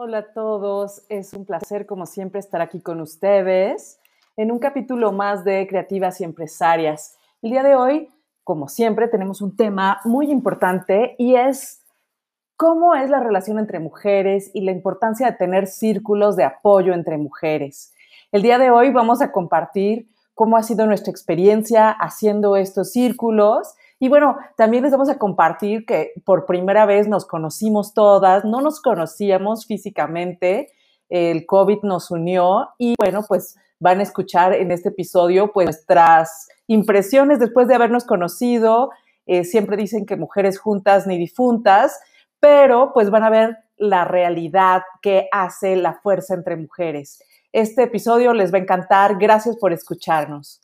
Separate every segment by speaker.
Speaker 1: Hola a todos, es un placer como siempre estar aquí con ustedes en un capítulo más de Creativas y Empresarias. El día de hoy, como siempre, tenemos un tema muy importante y es cómo es la relación entre mujeres y la importancia de tener círculos de apoyo entre mujeres. El día de hoy vamos a compartir cómo ha sido nuestra experiencia haciendo estos círculos y bueno, también les vamos a compartir que por primera vez nos conocimos todas, no nos conocíamos físicamente, el COVID nos unió y bueno, pues van a escuchar en este episodio pues nuestras impresiones después de habernos conocido. Eh, siempre dicen que mujeres juntas ni difuntas, pero pues van a ver la realidad que hace la fuerza entre mujeres. Este episodio les va a encantar. Gracias por escucharnos.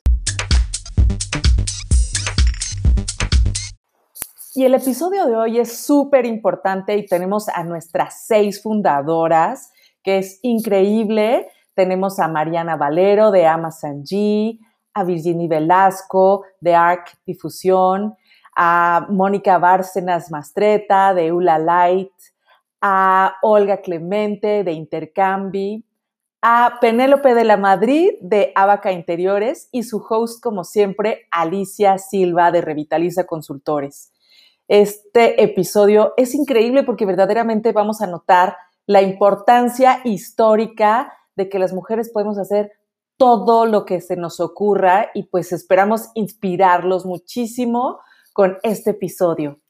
Speaker 1: Y el episodio de hoy es súper importante y tenemos a nuestras seis fundadoras, que es increíble. Tenemos a Mariana Valero de Amazon G, a Virginie Velasco de ARC Difusión, a Mónica Bárcenas Mastreta de Ula Light, a Olga Clemente de Intercambi, a Penélope de la Madrid de Abaca Interiores y su host, como siempre, Alicia Silva de Revitaliza Consultores. Este episodio es increíble porque verdaderamente vamos a notar la importancia histórica de que las mujeres podemos hacer todo lo que se nos ocurra y pues esperamos inspirarlos muchísimo con este episodio.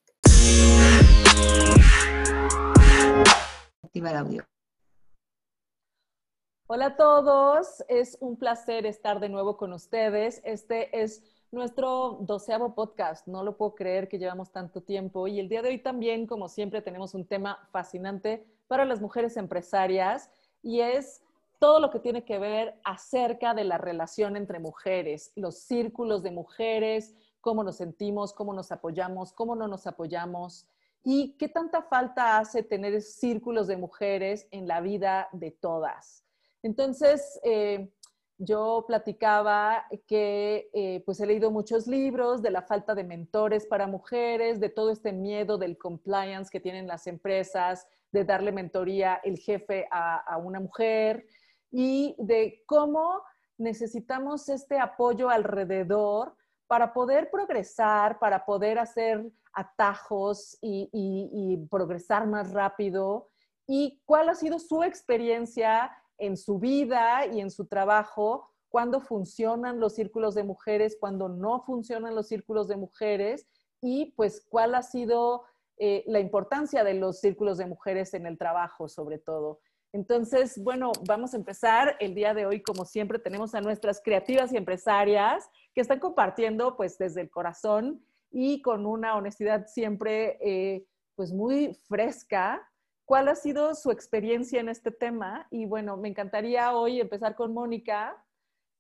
Speaker 1: Hola a todos, es un placer estar de nuevo con ustedes. Este es nuestro doceavo podcast. No lo puedo creer que llevamos tanto tiempo. Y el día de hoy también, como siempre, tenemos un tema fascinante para las mujeres empresarias y es todo lo que tiene que ver acerca de la relación entre mujeres, los círculos de mujeres, cómo nos sentimos, cómo nos apoyamos, cómo no nos apoyamos y qué tanta falta hace tener círculos de mujeres en la vida de todas. Entonces, eh, yo platicaba que eh, pues he leído muchos libros de la falta de mentores para mujeres, de todo este miedo del compliance que tienen las empresas, de darle mentoría el jefe a, una mujer y de cómo necesitamos este apoyo alrededor para poder progresar, para poder hacer atajos y, y progresar más rápido. ¿Y cuál ha sido su experiencia en su vida y en su trabajo, cuando funcionan los círculos de mujeres, cuando no funcionan los círculos de mujeres y pues cuál ha sido eh, la importancia de los círculos de mujeres en el trabajo sobre todo. Entonces, bueno, vamos a empezar. El día de hoy, como siempre, tenemos a nuestras creativas y empresarias que están compartiendo pues desde el corazón y con una honestidad siempre eh, pues muy fresca cuál ha sido su experiencia en este tema. Y bueno, me encantaría hoy empezar con Mónica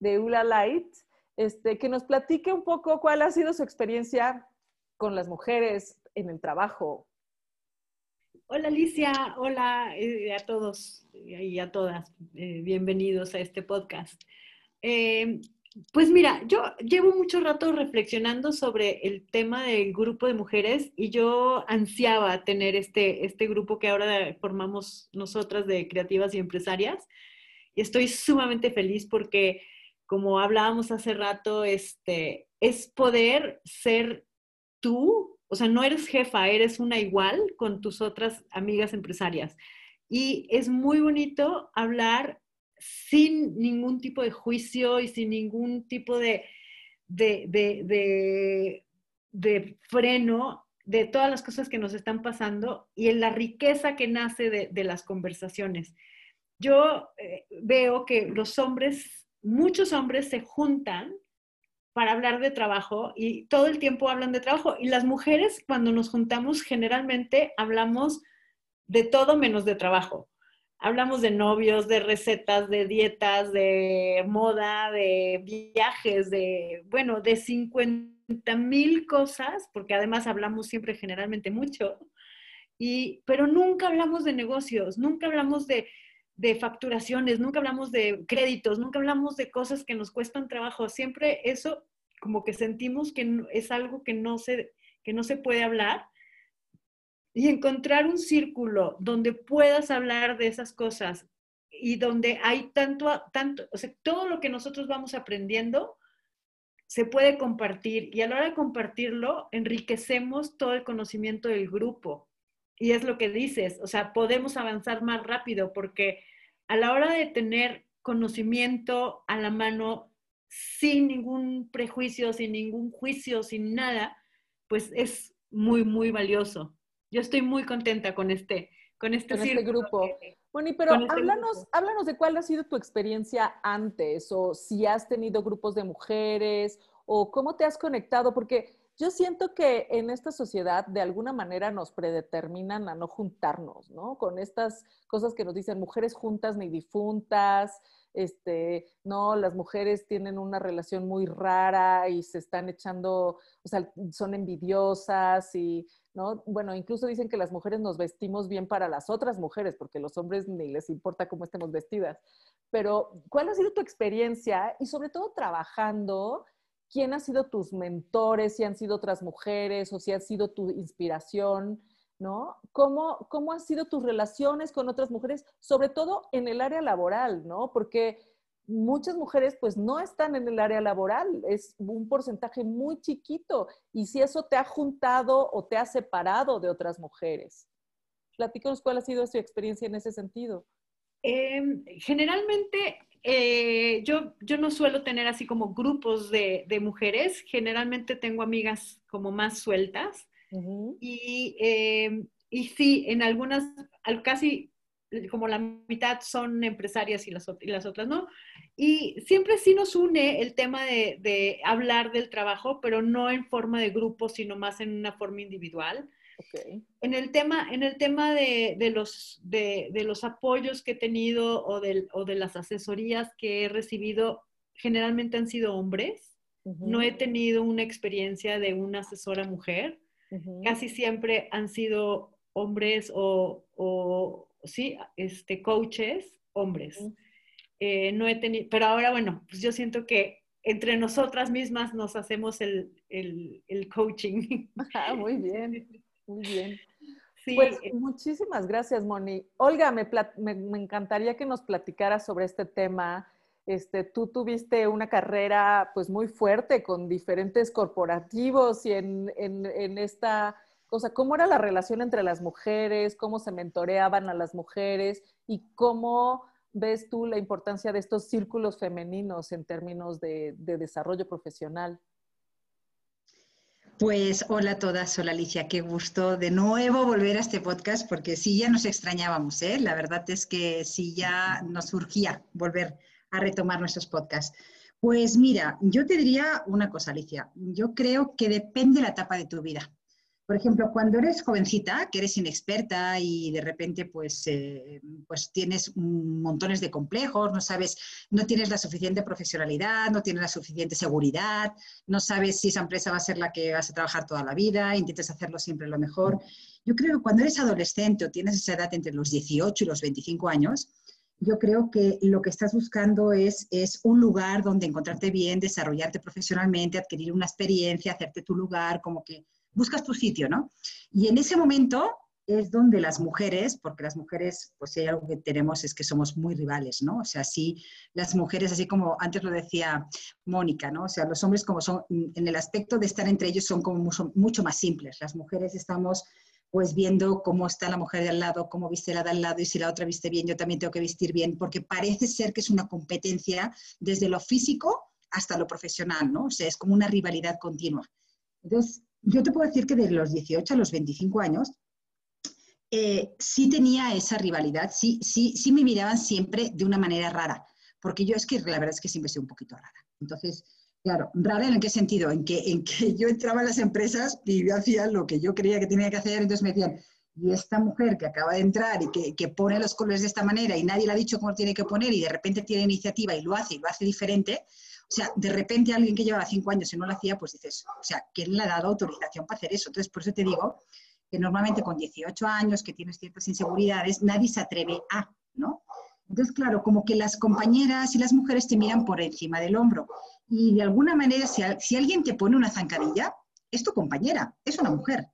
Speaker 1: de Ula Light, este, que nos platique un poco cuál ha sido su experiencia con las mujeres en el trabajo.
Speaker 2: Hola Alicia, hola eh, a todos y a todas, eh, bienvenidos a este podcast. Eh, pues mira, yo llevo mucho rato reflexionando sobre el tema del grupo de mujeres y yo ansiaba tener este, este grupo que ahora formamos nosotras de creativas y empresarias. Y estoy sumamente feliz porque, como hablábamos hace rato, este, es poder ser tú, o sea, no eres jefa, eres una igual con tus otras amigas empresarias. Y es muy bonito hablar sin ningún tipo de juicio y sin ningún tipo de, de, freno de todas las cosas que nos están pasando y en la riqueza que nace de, las conversaciones. Yo eh, veo que los hombres, muchos hombres se juntan para hablar de trabajo y todo el tiempo hablan de trabajo. Y las mujeres, cuando nos juntamos, generalmente hablamos de todo menos de trabajo hablamos de novios, de recetas, de dietas, de moda, de viajes, de, bueno, de 50 mil cosas, porque además hablamos siempre generalmente mucho, y, pero nunca hablamos de negocios, nunca hablamos de, de facturaciones, nunca hablamos de créditos, nunca hablamos de cosas que nos cuestan trabajo, siempre eso como que sentimos que es algo que no se, que no se puede hablar y encontrar un círculo donde puedas hablar de esas cosas y donde hay tanto, tanto, o sea, todo lo que nosotros vamos aprendiendo se puede compartir y a la hora de compartirlo enriquecemos todo el conocimiento del grupo. Y es lo que dices, o sea, podemos avanzar más rápido porque a la hora de tener conocimiento a la mano sin ningún prejuicio, sin ningún juicio, sin nada, pues es muy, muy valioso. Yo estoy muy contenta con este, con este,
Speaker 1: este grupo. Bueno, pero este háblanos, háblanos de cuál ha sido tu experiencia antes o si has tenido grupos de mujeres o cómo te has conectado, porque yo siento que en esta sociedad de alguna manera nos predeterminan a no juntarnos, ¿no? Con estas cosas que nos dicen mujeres juntas ni difuntas, este, no, las mujeres tienen una relación muy rara y se están echando, o sea, son envidiosas y, ¿no? Bueno, incluso dicen que las mujeres nos vestimos bien para las otras mujeres, porque los hombres ni les importa cómo estemos vestidas. Pero, ¿cuál ha sido tu experiencia y sobre todo trabajando? ¿Quién ha sido tus mentores? Si han sido otras mujeres o si ha sido tu inspiración, ¿no? ¿Cómo, ¿Cómo han sido tus relaciones con otras mujeres, sobre todo en el área laboral, ¿no? Porque muchas mujeres pues no están en el área laboral, es un porcentaje muy chiquito y si eso te ha juntado o te ha separado de otras mujeres. Platícanos cuál ha sido su experiencia en ese sentido.
Speaker 2: Em, generalmente eh, yo, yo no suelo tener así como grupos de, mujeres, generalmente tengo amigas como más sueltas y, eh, y sí, en algunas, casi como la mitad son empresarias y las, y las otras no. Y siempre sí nos une el tema de, de, hablar del trabajo, pero no en forma de grupo, sino más en una forma individual. En el tema, en el tema de, los, de, los apoyos que he tenido o de, o de las asesorías que he recibido, generalmente han sido hombres. No he tenido una experiencia de una asesora mujer. Casi siempre han sido hombres o, o sí, este, coaches, hombres. Eh, no he tenido, pero ahora, bueno, pues yo siento que entre nosotras mismas nos hacemos el, el coaching.
Speaker 1: Ah, muy bien. Muy bien. Pues eh. muchísimas gracias, Moni. Olga, me, encantaría que nos platicaras sobre este tema. Este, tú tuviste una carrera pues muy fuerte con diferentes corporativos y en, en, esta cosa, ¿cómo era la relación entre las mujeres? ¿Cómo se mentoreaban a las mujeres? ¿Y cómo ves tú la importancia de estos círculos femeninos en términos de desarrollo profesional?
Speaker 3: Pues hola a todas, hola Alicia, qué gusto de nuevo volver a este podcast porque sí ya nos extrañábamos, ¿eh? la verdad es que sí ya nos surgía volver a retomar nuestros podcasts. Pues mira, yo te diría una cosa, Alicia, yo creo que depende de la etapa de tu vida. Por ejemplo, cuando eres jovencita, que eres inexperta y de repente pues, eh, pues tienes montones de complejos, no sabes, no tienes la suficiente profesionalidad, no tienes la suficiente seguridad, no sabes si esa empresa va a ser la que vas a trabajar toda la vida, intentas hacerlo siempre lo mejor. Yo creo que cuando eres adolescente o tienes esa edad entre los 18 y los 25 años, yo creo que lo que estás buscando es, es un lugar donde encontrarte bien, desarrollarte profesionalmente, adquirir una experiencia, hacerte tu lugar, como que buscas tu sitio, ¿no? Y en ese momento es donde las mujeres, porque las mujeres, pues si hay algo que tenemos es que somos muy rivales, ¿no? O sea, sí, las mujeres, así como antes lo decía Mónica, ¿no? O sea, los hombres como son, en el aspecto de estar entre ellos son como mucho, más simples. Las mujeres estamos pues viendo cómo está la mujer de al lado, cómo viste la de al lado y si la otra viste bien, yo también tengo que vestir bien, porque parece ser que es una competencia desde lo físico hasta lo profesional, ¿no? O sea, es como una rivalidad continua. Entonces, yo te puedo decir que de los 18 a los 25 años eh, sí tenía esa rivalidad, sí, sí, sí me miraban siempre de una manera rara, porque yo es que la verdad es que siempre soy un poquito rara. Entonces, claro, rara en qué sentido? En que, en que yo entraba a las empresas y yo hacía lo que yo creía que tenía que hacer, entonces me decían, y esta mujer que acaba de entrar y que, que, pone los colores de esta manera y nadie le ha dicho cómo tiene que poner y de repente tiene iniciativa y lo hace y lo hace diferente, o sea, de repente alguien que llevaba cinco años y no lo hacía, pues dices, o sea, ¿quién le ha dado autorización para hacer eso? Entonces, por eso te digo que normalmente con 18 años, que tienes ciertas inseguridades, nadie se atreve a, ¿no? Entonces, claro, como que las compañeras y las mujeres te miran por encima del hombro. Y de alguna manera, si, si alguien te pone una zancadilla, es tu compañera, es una mujer.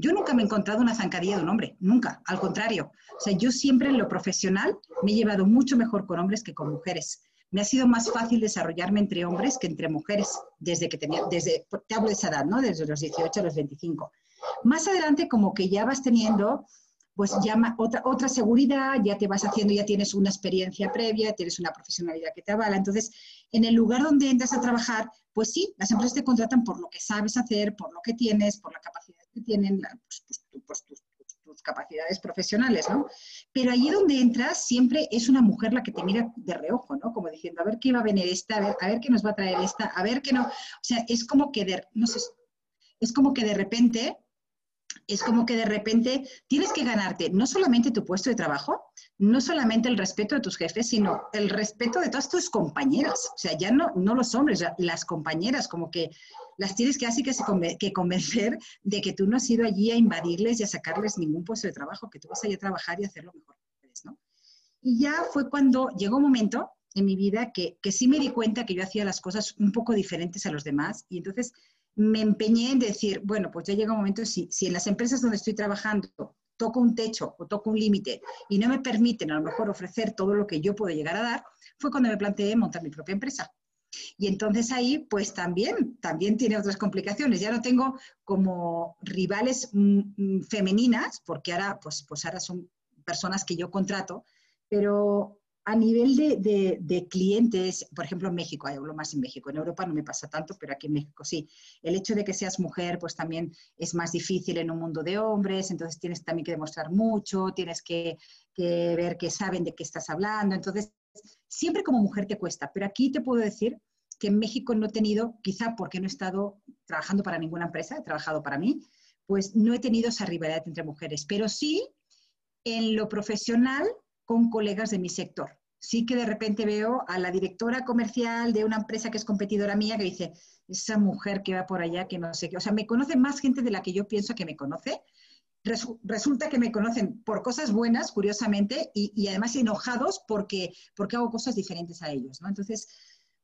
Speaker 3: Yo nunca me he encontrado una zancadilla de un hombre, nunca, al contrario. O sea, yo siempre en lo profesional me he llevado mucho mejor con hombres que con mujeres. Me ha sido más fácil desarrollarme entre hombres que entre mujeres, desde que tenía, desde, te hablo de esa edad, ¿no? Desde los 18 a los 25. Más adelante, como que ya vas teniendo, pues ya otra, otra seguridad, ya te vas haciendo, ya tienes una experiencia previa, tienes una profesionalidad que te avala. Entonces, en el lugar donde entras a trabajar, pues sí, las empresas te contratan por lo que sabes hacer, por lo que tienes, por la capacidad tienen, pues, pues, pues tus, tus, capacidades profesionales, ¿no? Pero allí donde entras siempre es una mujer la que te mira de reojo, ¿no? Como diciendo, a ver qué va a venir esta, a ver, a ver qué nos va a traer esta, a ver qué no. O sea, es como que de, no sé, es como que de repente es como que de repente tienes que ganarte no solamente tu puesto de trabajo, no solamente el respeto de tus jefes, sino el respeto de todas tus compañeras. O sea, ya no, no los hombres, las compañeras, como que las tienes que así que, que convencer de que tú no has ido allí a invadirles y a sacarles ningún puesto de trabajo, que tú vas a ir a trabajar y hacer lo mejor que puedes. Y ya fue cuando llegó un momento en mi vida que, que sí me di cuenta que yo hacía las cosas un poco diferentes a los demás y entonces me empeñé en decir, bueno, pues ya llega un momento, si, si en las empresas donde estoy trabajando toco un techo o toco un límite y no me permiten a lo mejor ofrecer todo lo que yo puedo llegar a dar, fue cuando me planteé montar mi propia empresa. Y entonces ahí, pues también, también tiene otras complicaciones. Ya no tengo como rivales mm, mm, femeninas, porque ahora, pues, pues ahora son personas que yo contrato, pero a nivel de, clientes, por ejemplo en México, hablo más en México, en Europa no me pasa tanto, pero aquí en México sí. El hecho de que seas mujer, pues también es más difícil en un mundo de hombres, entonces tienes también que demostrar mucho, tienes que, ver que saben de qué estás hablando, entonces siempre como mujer te cuesta, pero aquí te puedo decir que en México no he tenido, quizá porque no he estado trabajando para ninguna empresa, he trabajado para mí, pues no he tenido esa rivalidad entre mujeres, pero sí en lo profesional con colegas de mi sector. Sí que de repente veo a la directora comercial de una empresa que es competidora mía que dice, esa mujer que va por allá, que no sé qué. O sea, me conoce más gente de la que yo pienso que me conoce. resulta que me conocen por cosas buenas, curiosamente, y, además enojados porque, porque hago cosas diferentes a ellos, ¿no? Entonces,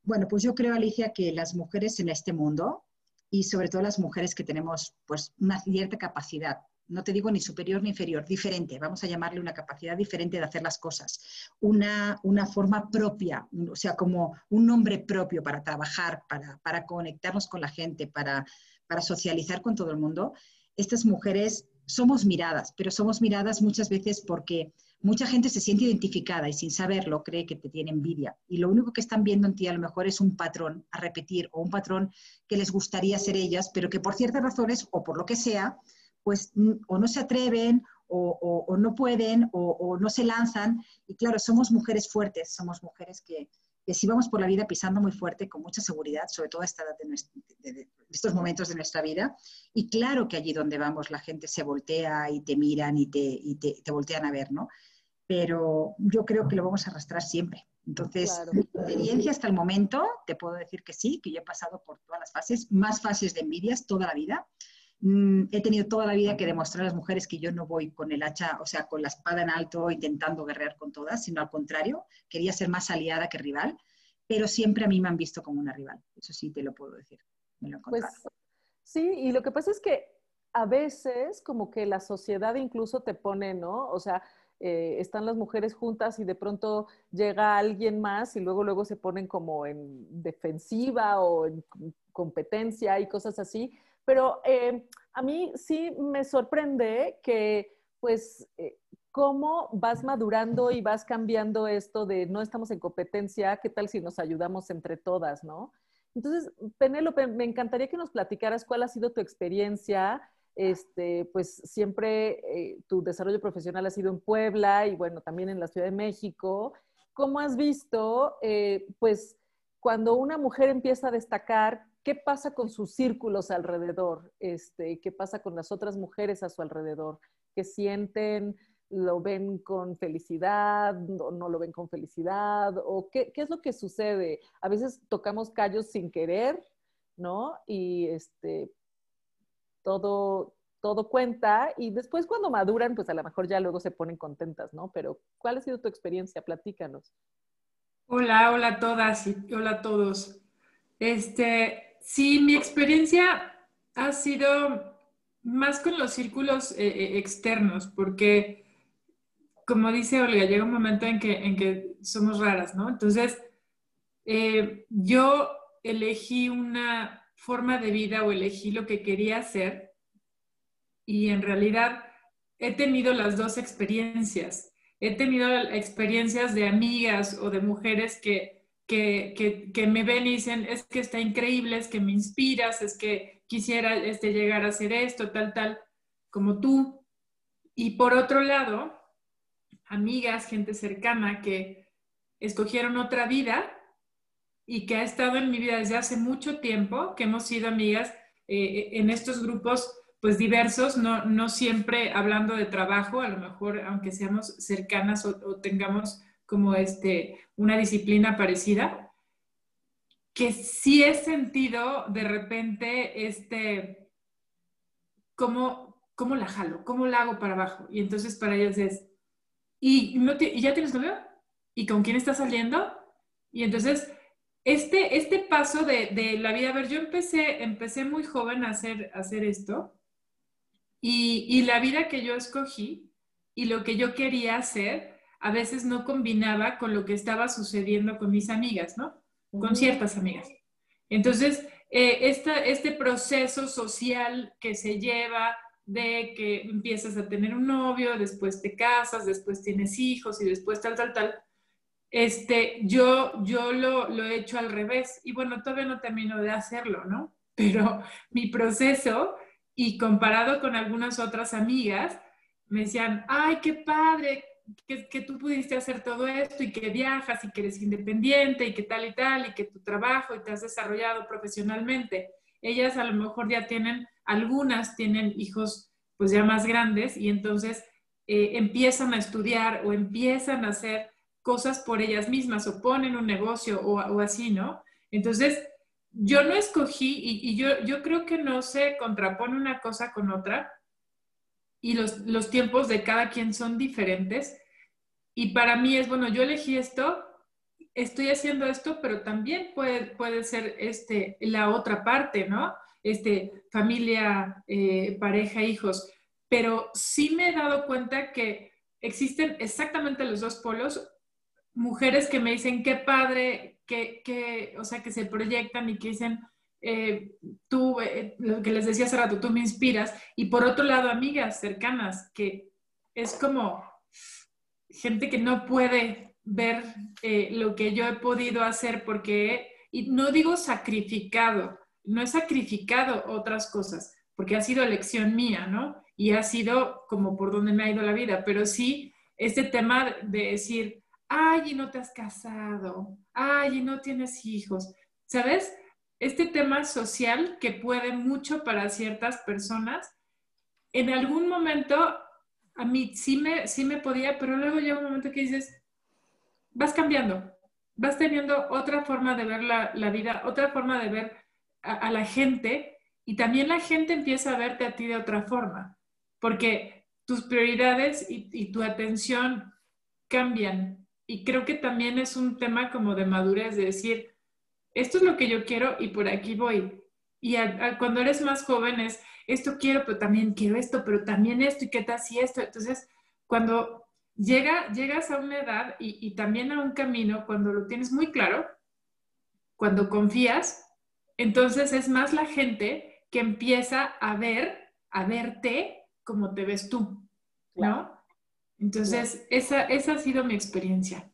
Speaker 3: bueno, pues yo creo, Alicia, que las mujeres en este mundo, y sobre todo las mujeres que tenemos pues una cierta capacidad no te digo ni superior ni inferior, diferente, vamos a llamarle una capacidad diferente de hacer las cosas, una, una forma propia, o sea, como un nombre propio para trabajar, para, para conectarnos con la gente, para, para socializar con todo el mundo. Estas mujeres somos miradas, pero somos miradas muchas veces porque mucha gente se siente identificada y sin saberlo cree que te tiene envidia. Y lo único que están viendo en ti a lo mejor es un patrón a repetir o un patrón que les gustaría ser ellas, pero que por ciertas razones o por lo que sea, pues o no se atreven o, no pueden o, no se lanzan. Y claro, somos mujeres fuertes, somos mujeres que, que sí vamos por la vida pisando muy fuerte, con mucha seguridad, sobre todo a esta edad de, estos momentos de nuestra vida. Y claro que allí donde vamos la gente se voltea y te miran y te, y te, te voltean a ver, ¿no? Pero yo creo que lo vamos a arrastrar siempre. Entonces, mi experiencia hasta el momento, te puedo decir que sí, que yo he pasado por todas las fases, más fases de envidias toda la vida. Mm, he tenido toda la vida que demostrar a las mujeres que yo no voy con el hacha, o sea, con la espada en alto intentando guerrear con todas, sino al contrario, quería ser más aliada que rival, pero siempre a mí me han visto como una rival. Eso sí te lo puedo decir.
Speaker 1: pues, sí, y lo que pasa es que a veces como que la sociedad incluso te pone, ¿no? O sea, eh, están las mujeres juntas y de pronto llega alguien más y luego luego se ponen como en defensiva o en competencia y cosas así, pero eh, a mí sí me sorprende que, pues, eh, cómo vas madurando y vas cambiando esto de no estamos en competencia, qué tal si nos ayudamos entre todas, ¿no? Entonces, Penélope, me encantaría que nos platicaras cuál ha sido tu experiencia. Este, pues siempre eh, tu desarrollo profesional ha sido en Puebla y bueno, también en la Ciudad de México. ¿Cómo has visto, pues, cuando una mujer empieza a destacar, ¿Qué pasa con sus círculos alrededor? Este, ¿Qué pasa con las otras mujeres a su alrededor? ¿Qué sienten? ¿Lo ven con felicidad? ¿O no lo ven con felicidad? ¿O qué, es lo que sucede? A veces tocamos callos sin querer, ¿no? Y este, todo, todo cuenta y después cuando maduran, pues a lo mejor ya luego se ponen contentas, ¿no? Pero ¿cuál ha sido tu experiencia? Platícanos.
Speaker 4: Hola, hola a todas y hola a todos. Este, Sí, mi experiencia ha sido más con los círculos eh, eh, externos, porque como dice Olga, llega un momento en que, en que somos raras, ¿no? Entonces, eh, yo elegí una forma de vida o elegí lo que quería hacer y en realidad he tenido las dos experiencias. He tenido experiencias de amigas o de mujeres que, que, que, me ven y dicen, es que está increíble, es que me inspiras, es que quisiera este, llegar a hacer esto, tal, tal, como tú. Y por otro lado, amigas, gente cercana que escogieron otra vida y que ha estado en mi vida desde hace mucho tiempo, que hemos sido amigas eh, en estos grupos pues diversos, no, no siempre hablando de trabajo, a lo mejor aunque seamos cercanas o, tengamos como este, una disciplina parecida, que sí he sentido de repente este, ¿cómo, cómo la jalo? ¿Cómo la hago para abajo? Y entonces para ellos es, ¿y, no ¿y ya tienes novio? ¿Y con quién estás saliendo? Y entonces este, este paso de, de, la vida, a ver, yo empecé, empecé muy joven a hacer, a hacer esto y, y, la vida que yo escogí y lo que yo quería hacer a veces no combinaba con lo que estaba sucediendo con mis amigas, ¿no? Con ciertas amigas. Entonces, eh, este proceso social que se lleva de que empiezas a tener un novio, después te casas, después tienes hijos y después tal, tal, tal, este, yo, yo lo, lo he hecho al revés. Y bueno, todavía no termino de hacerlo, ¿no? Pero mi proceso y comparado con algunas otras amigas, me decían, ay, qué padre que, tú pudiste hacer todo esto y que viajas y que eres independiente y que tal y tal y que tu trabajo y te has desarrollado profesionalmente. Ellas a lo mejor ya tienen, algunas tienen hijos pues ya más grandes y entonces eh, empiezan a estudiar o empiezan a hacer cosas por ellas mismas o ponen un negocio o, o así, ¿no? Entonces, yo no escogí y, yo, yo, creo que no se contrapone una cosa con otra y los, los, tiempos de cada quien son diferentes. Y para mí es, bueno, yo elegí esto, estoy haciendo esto, pero también puede, puede ser este, la otra parte, ¿no? Este, familia, eh, pareja, hijos. Pero sí me he dado cuenta que existen exactamente los dos polos. Mujeres que me dicen, qué padre, que, o sea, que se proyectan y que dicen, eh, tú, eh, lo que les decía hace rato, tú me inspiras. Y por otro lado, amigas cercanas, que es como gente que no puede ver eh, lo que yo he podido hacer porque, y no digo sacrificado, no he sacrificado otras cosas, porque ha sido elección mía, ¿no? Y ha sido como por donde me ha ido la vida, pero sí este tema de decir, ay, y no te has casado, ay, y no tienes hijos. ¿Sabes? Este tema social que puede mucho para ciertas personas, en algún momento a mí sí me, sí me podía, pero luego llega un momento que dices, vas cambiando, vas teniendo otra forma de ver la, vida, otra forma de ver a, la gente y también la gente empieza a verte a ti de otra forma, porque tus prioridades y, y tu atención cambian y creo que también es un tema como de madurez, de decir, esto es lo que yo quiero y por aquí voy. Y cuando eres más joven es, esto quiero, pero también quiero esto, pero también esto, y qué tal si esto. Entonces, cuando llega, llegas a una edad y, y también a un camino, cuando lo tienes muy claro, cuando confías, entonces es más la gente que empieza a ver, a verte como te ves tú, ¿no? Entonces, esa, esa ha sido mi experiencia.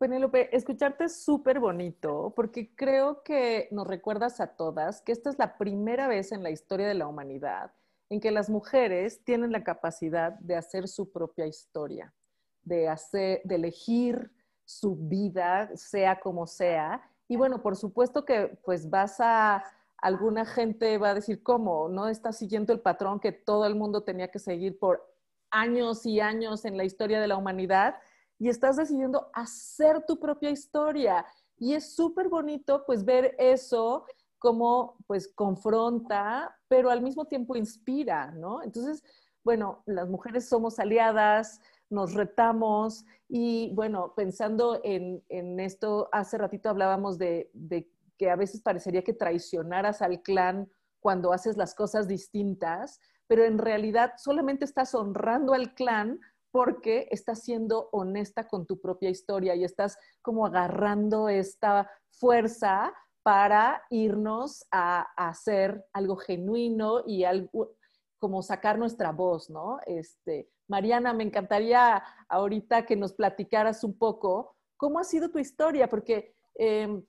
Speaker 1: Penélope, escucharte es súper bonito porque creo que nos recuerdas a todas que esta es la primera vez en la historia de la humanidad en que las mujeres tienen la capacidad de hacer su propia historia, de, hacer, de elegir su vida, sea como sea. Y bueno, por supuesto que pues vas a, alguna gente va a decir, ¿cómo? ¿No estás siguiendo el patrón que todo el mundo tenía que seguir por años y años en la historia de la humanidad y estás decidiendo hacer tu propia historia. Y es súper bonito pues ver eso como pues confronta, pero al mismo tiempo inspira, ¿no? Entonces, bueno, las mujeres somos aliadas, nos retamos y bueno, pensando en, esto, hace ratito hablábamos de, de que a veces parecería que traicionaras al clan cuando haces las cosas distintas, pero en realidad solamente estás honrando al clan porque estás siendo honesta con tu propia historia y estás como agarrando esta fuerza para irnos a, hacer algo genuino y algo como sacar nuestra voz, ¿no? Este, Mariana, me encantaría ahorita que nos platicaras un poco cómo ha sido tu historia, porque em,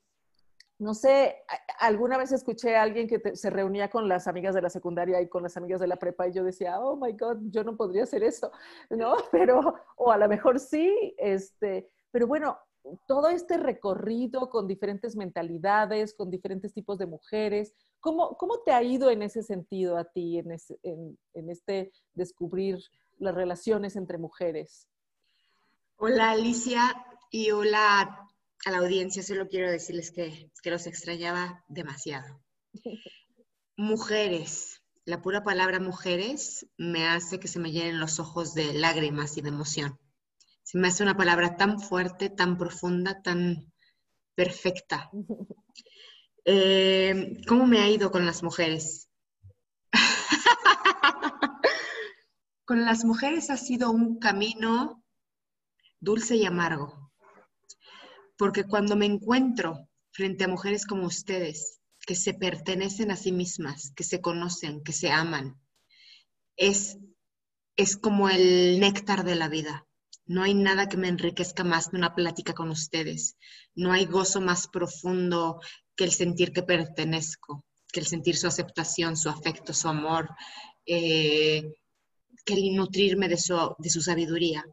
Speaker 1: no sé, alguna vez escuché a alguien que se reunía con las amigas de la secundaria y con las amigas de la prepa y yo decía, oh my God, yo no podría hacer eso, ¿no? Pero, o a lo mejor sí, este, pero bueno, todo este recorrido con diferentes mentalidades, con diferentes tipos de mujeres, ¿cómo, cómo te ha ido en ese sentido a ti, en, en este descubrir las relaciones entre mujeres?
Speaker 5: Hola Alicia y hola a la audiencia solo quiero decirles que, que los extrañaba demasiado. Mujeres, la pura palabra mujeres me hace que se me llenen los ojos de lágrimas y de emoción. Se me hace una palabra tan fuerte, tan profunda, tan perfecta. Eh, ¿Cómo me ha ido con las mujeres? con las mujeres ha sido un camino dulce y amargo porque cuando me encuentro frente a mujeres como ustedes, que se pertenecen a sí mismas, que se conocen, que se aman, es, es como el néctar de la vida. No hay nada que me enriquezca más que una plática con ustedes. No hay gozo más profundo que el sentir que pertenezco, que el sentir su aceptación, su afecto, su amor, eh, que el nutrirme de su, de su sabiduría.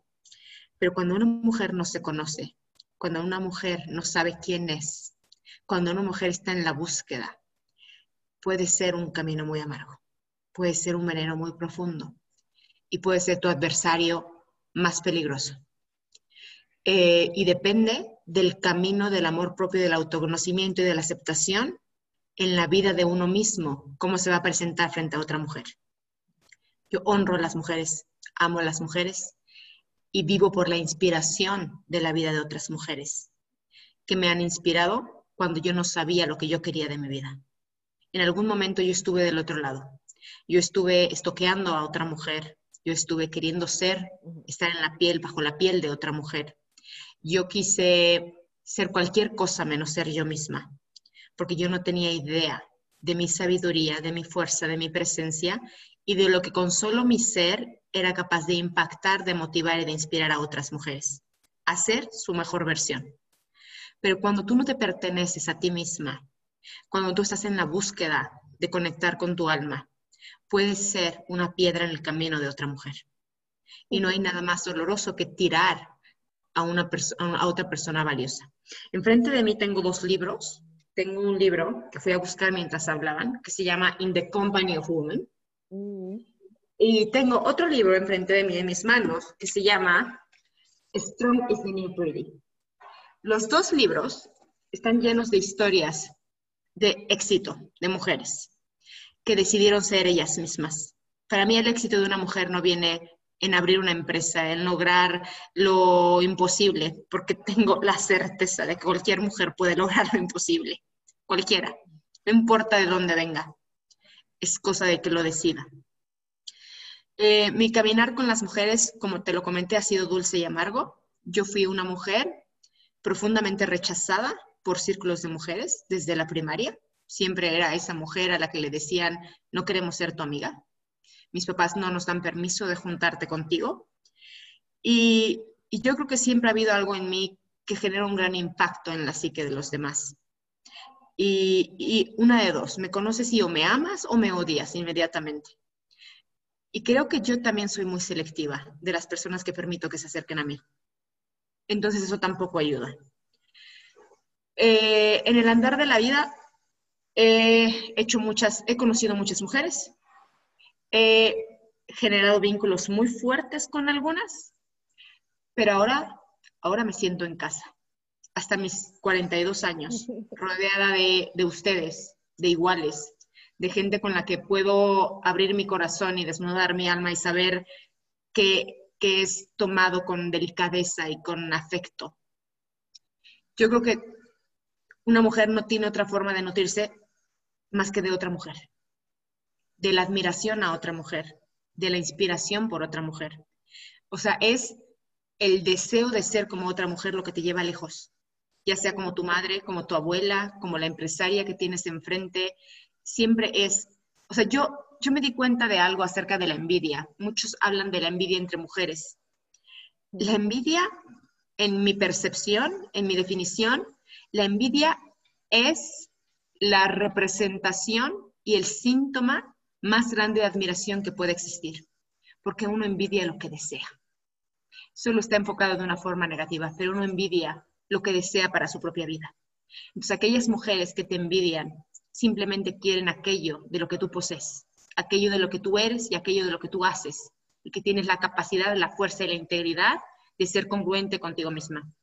Speaker 5: Pero cuando una mujer no se conoce, cuando una mujer no sabe quién es, cuando una mujer está en la búsqueda, puede ser un camino muy amargo, puede ser un veneno muy profundo y puede ser tu adversario más peligroso. Eh, y depende del camino del amor propio, del autoconocimiento y de la aceptación en la vida de uno mismo, cómo se va a presentar frente a otra mujer. Yo honro a las mujeres, amo a las mujeres, y vivo por la inspiración de la vida de otras mujeres que me han inspirado cuando yo no sabía lo que yo quería de mi vida. En algún momento yo estuve del otro lado. Yo estuve estoqueando a otra mujer. Yo estuve queriendo ser, estar en la piel, bajo la piel de otra mujer. Yo quise ser cualquier cosa menos ser yo misma, porque yo no tenía idea de mi sabiduría, de mi fuerza, de mi presencia y de lo que con solo mi ser era capaz de impactar, de motivar y de inspirar a otras mujeres a ser su mejor versión. Pero cuando tú no te perteneces a ti misma, cuando tú estás en la búsqueda de conectar con tu alma, puedes ser una piedra en el camino de otra mujer. Y no hay nada más doloroso que tirar a, una a otra persona valiosa. Enfrente de mí tengo dos libros. Tengo un libro que fui a buscar mientras hablaban, que se llama In the Company of Women. Mm. Y tengo otro libro enfrente de mí, en mis manos, que se llama Strong is the New Pretty. Los dos libros están llenos de historias de éxito de mujeres que decidieron ser ellas mismas. Para mí el éxito de una mujer no viene en abrir una empresa, en lograr lo imposible, porque tengo la certeza de que cualquier mujer puede lograr lo imposible, cualquiera, no importa de dónde venga, es cosa de que lo decida. Eh, mi caminar con las mujeres, como te lo comenté, ha sido dulce y amargo. Yo fui una mujer profundamente rechazada por círculos de mujeres desde la primaria. Siempre era esa mujer a la que le decían, no queremos ser tu amiga. Mis papás no nos dan permiso de juntarte contigo. Y, yo creo que siempre ha habido algo en mí que genera un gran impacto en la psique de los demás. Y, y, una de dos, me conoces y o me amas o me odias inmediatamente. Y creo que yo también soy muy selectiva de las personas que permito que se acerquen a mí. Entonces eso tampoco ayuda. Eh, en el andar de la vida he hecho muchas, he conocido muchas mujeres, he generado vínculos muy fuertes con algunas, pero ahora, ahora me siento en casa, hasta mis 42 años, rodeada de, de ustedes, de iguales, de gente con la que puedo abrir mi corazón y desnudar mi alma y saber que, es tomado con delicadeza y con afecto. Yo creo que una mujer no tiene otra forma de nutrirse más que de otra mujer, de la admiración a otra mujer, de la inspiración por otra mujer. O sea, es el deseo de ser como otra mujer lo que te lleva lejos, ya sea como tu madre, como tu abuela, como la empresaria que tienes enfrente, siempre es, o sea, yo, yo me di cuenta de algo acerca de la envidia. Muchos hablan de la envidia entre mujeres. La envidia, en mi percepción, en mi definición, la envidia es la representación y el síntoma más grande de admiración que puede existir, porque uno envidia lo que desea. Solo está enfocado de una forma negativa, pero uno envidia lo que desea para su propia vida. Entonces, aquellas mujeres que te envidian simplemente quieren aquello de lo que tú posees, aquello de lo que tú eres y aquello de lo que tú haces, y que tienes la capacidad, la fuerza y la integridad de ser congruente contigo misma.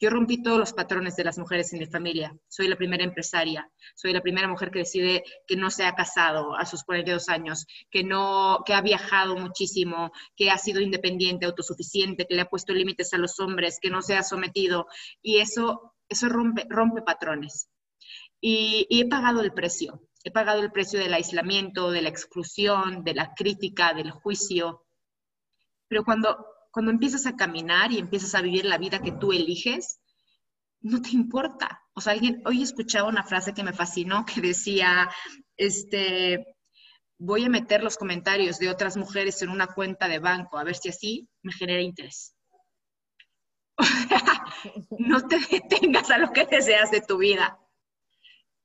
Speaker 5: Yo rompí todos los patrones de las mujeres en mi familia. Soy la primera empresaria, soy la primera mujer que decide que no se ha casado a sus 42 años, que no que ha viajado muchísimo, que ha sido independiente, autosuficiente, que le ha puesto límites a los hombres, que no se ha sometido y eso eso rompe rompe patrones. Y, he pagado el precio. He pagado el precio del aislamiento, de la exclusión, de la crítica, del juicio. Pero cuando cuando empiezas a caminar y empiezas a vivir la vida que tú eliges, no te importa. O sea, alguien, hoy escuchaba una frase que me fascinó que decía, este, voy a meter los comentarios de otras mujeres en una cuenta de banco a ver si así me genera interés. no te detengas a lo que deseas de tu vida.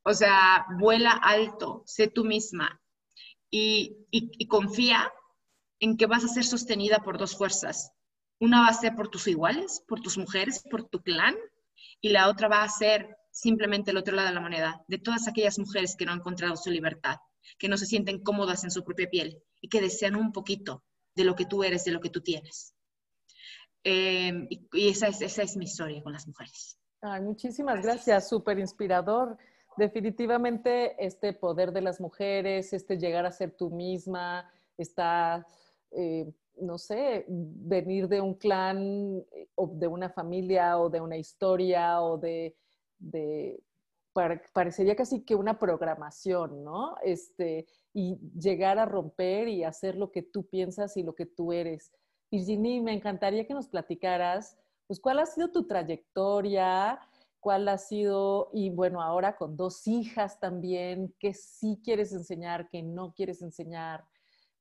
Speaker 5: O sea, vuela alto, sé tú misma y, confía en que vas a ser sostenida por dos fuerzas, una va a ser por tus iguales, por tus mujeres, por tu clan, y la otra va a ser simplemente el otro lado de la moneda, de todas aquellas mujeres que no han encontrado su libertad, que no se sienten cómodas en su propia piel y que desean un poquito de lo que tú eres, de lo que tú tienes. Em, y, esa, es, esa es mi historia con las mujeres.
Speaker 1: Ay, muchísimas gracias, súper inspirador. Definitivamente este poder de las mujeres, este llegar a ser tú misma, está eh, no sé, venir de un clan eh, o de una familia o de una historia o de, parecería casi que una programación, ¿no? Este, y llegar a romper y hacer lo que tú piensas y lo que tú eres. Virginie, me encantaría que nos platicaras, pues, cuál ha sido tu trayectoria, cuál ha sido, y bueno, ahora con dos hijas también, qué sí quieres enseñar, qué no quieres enseñar,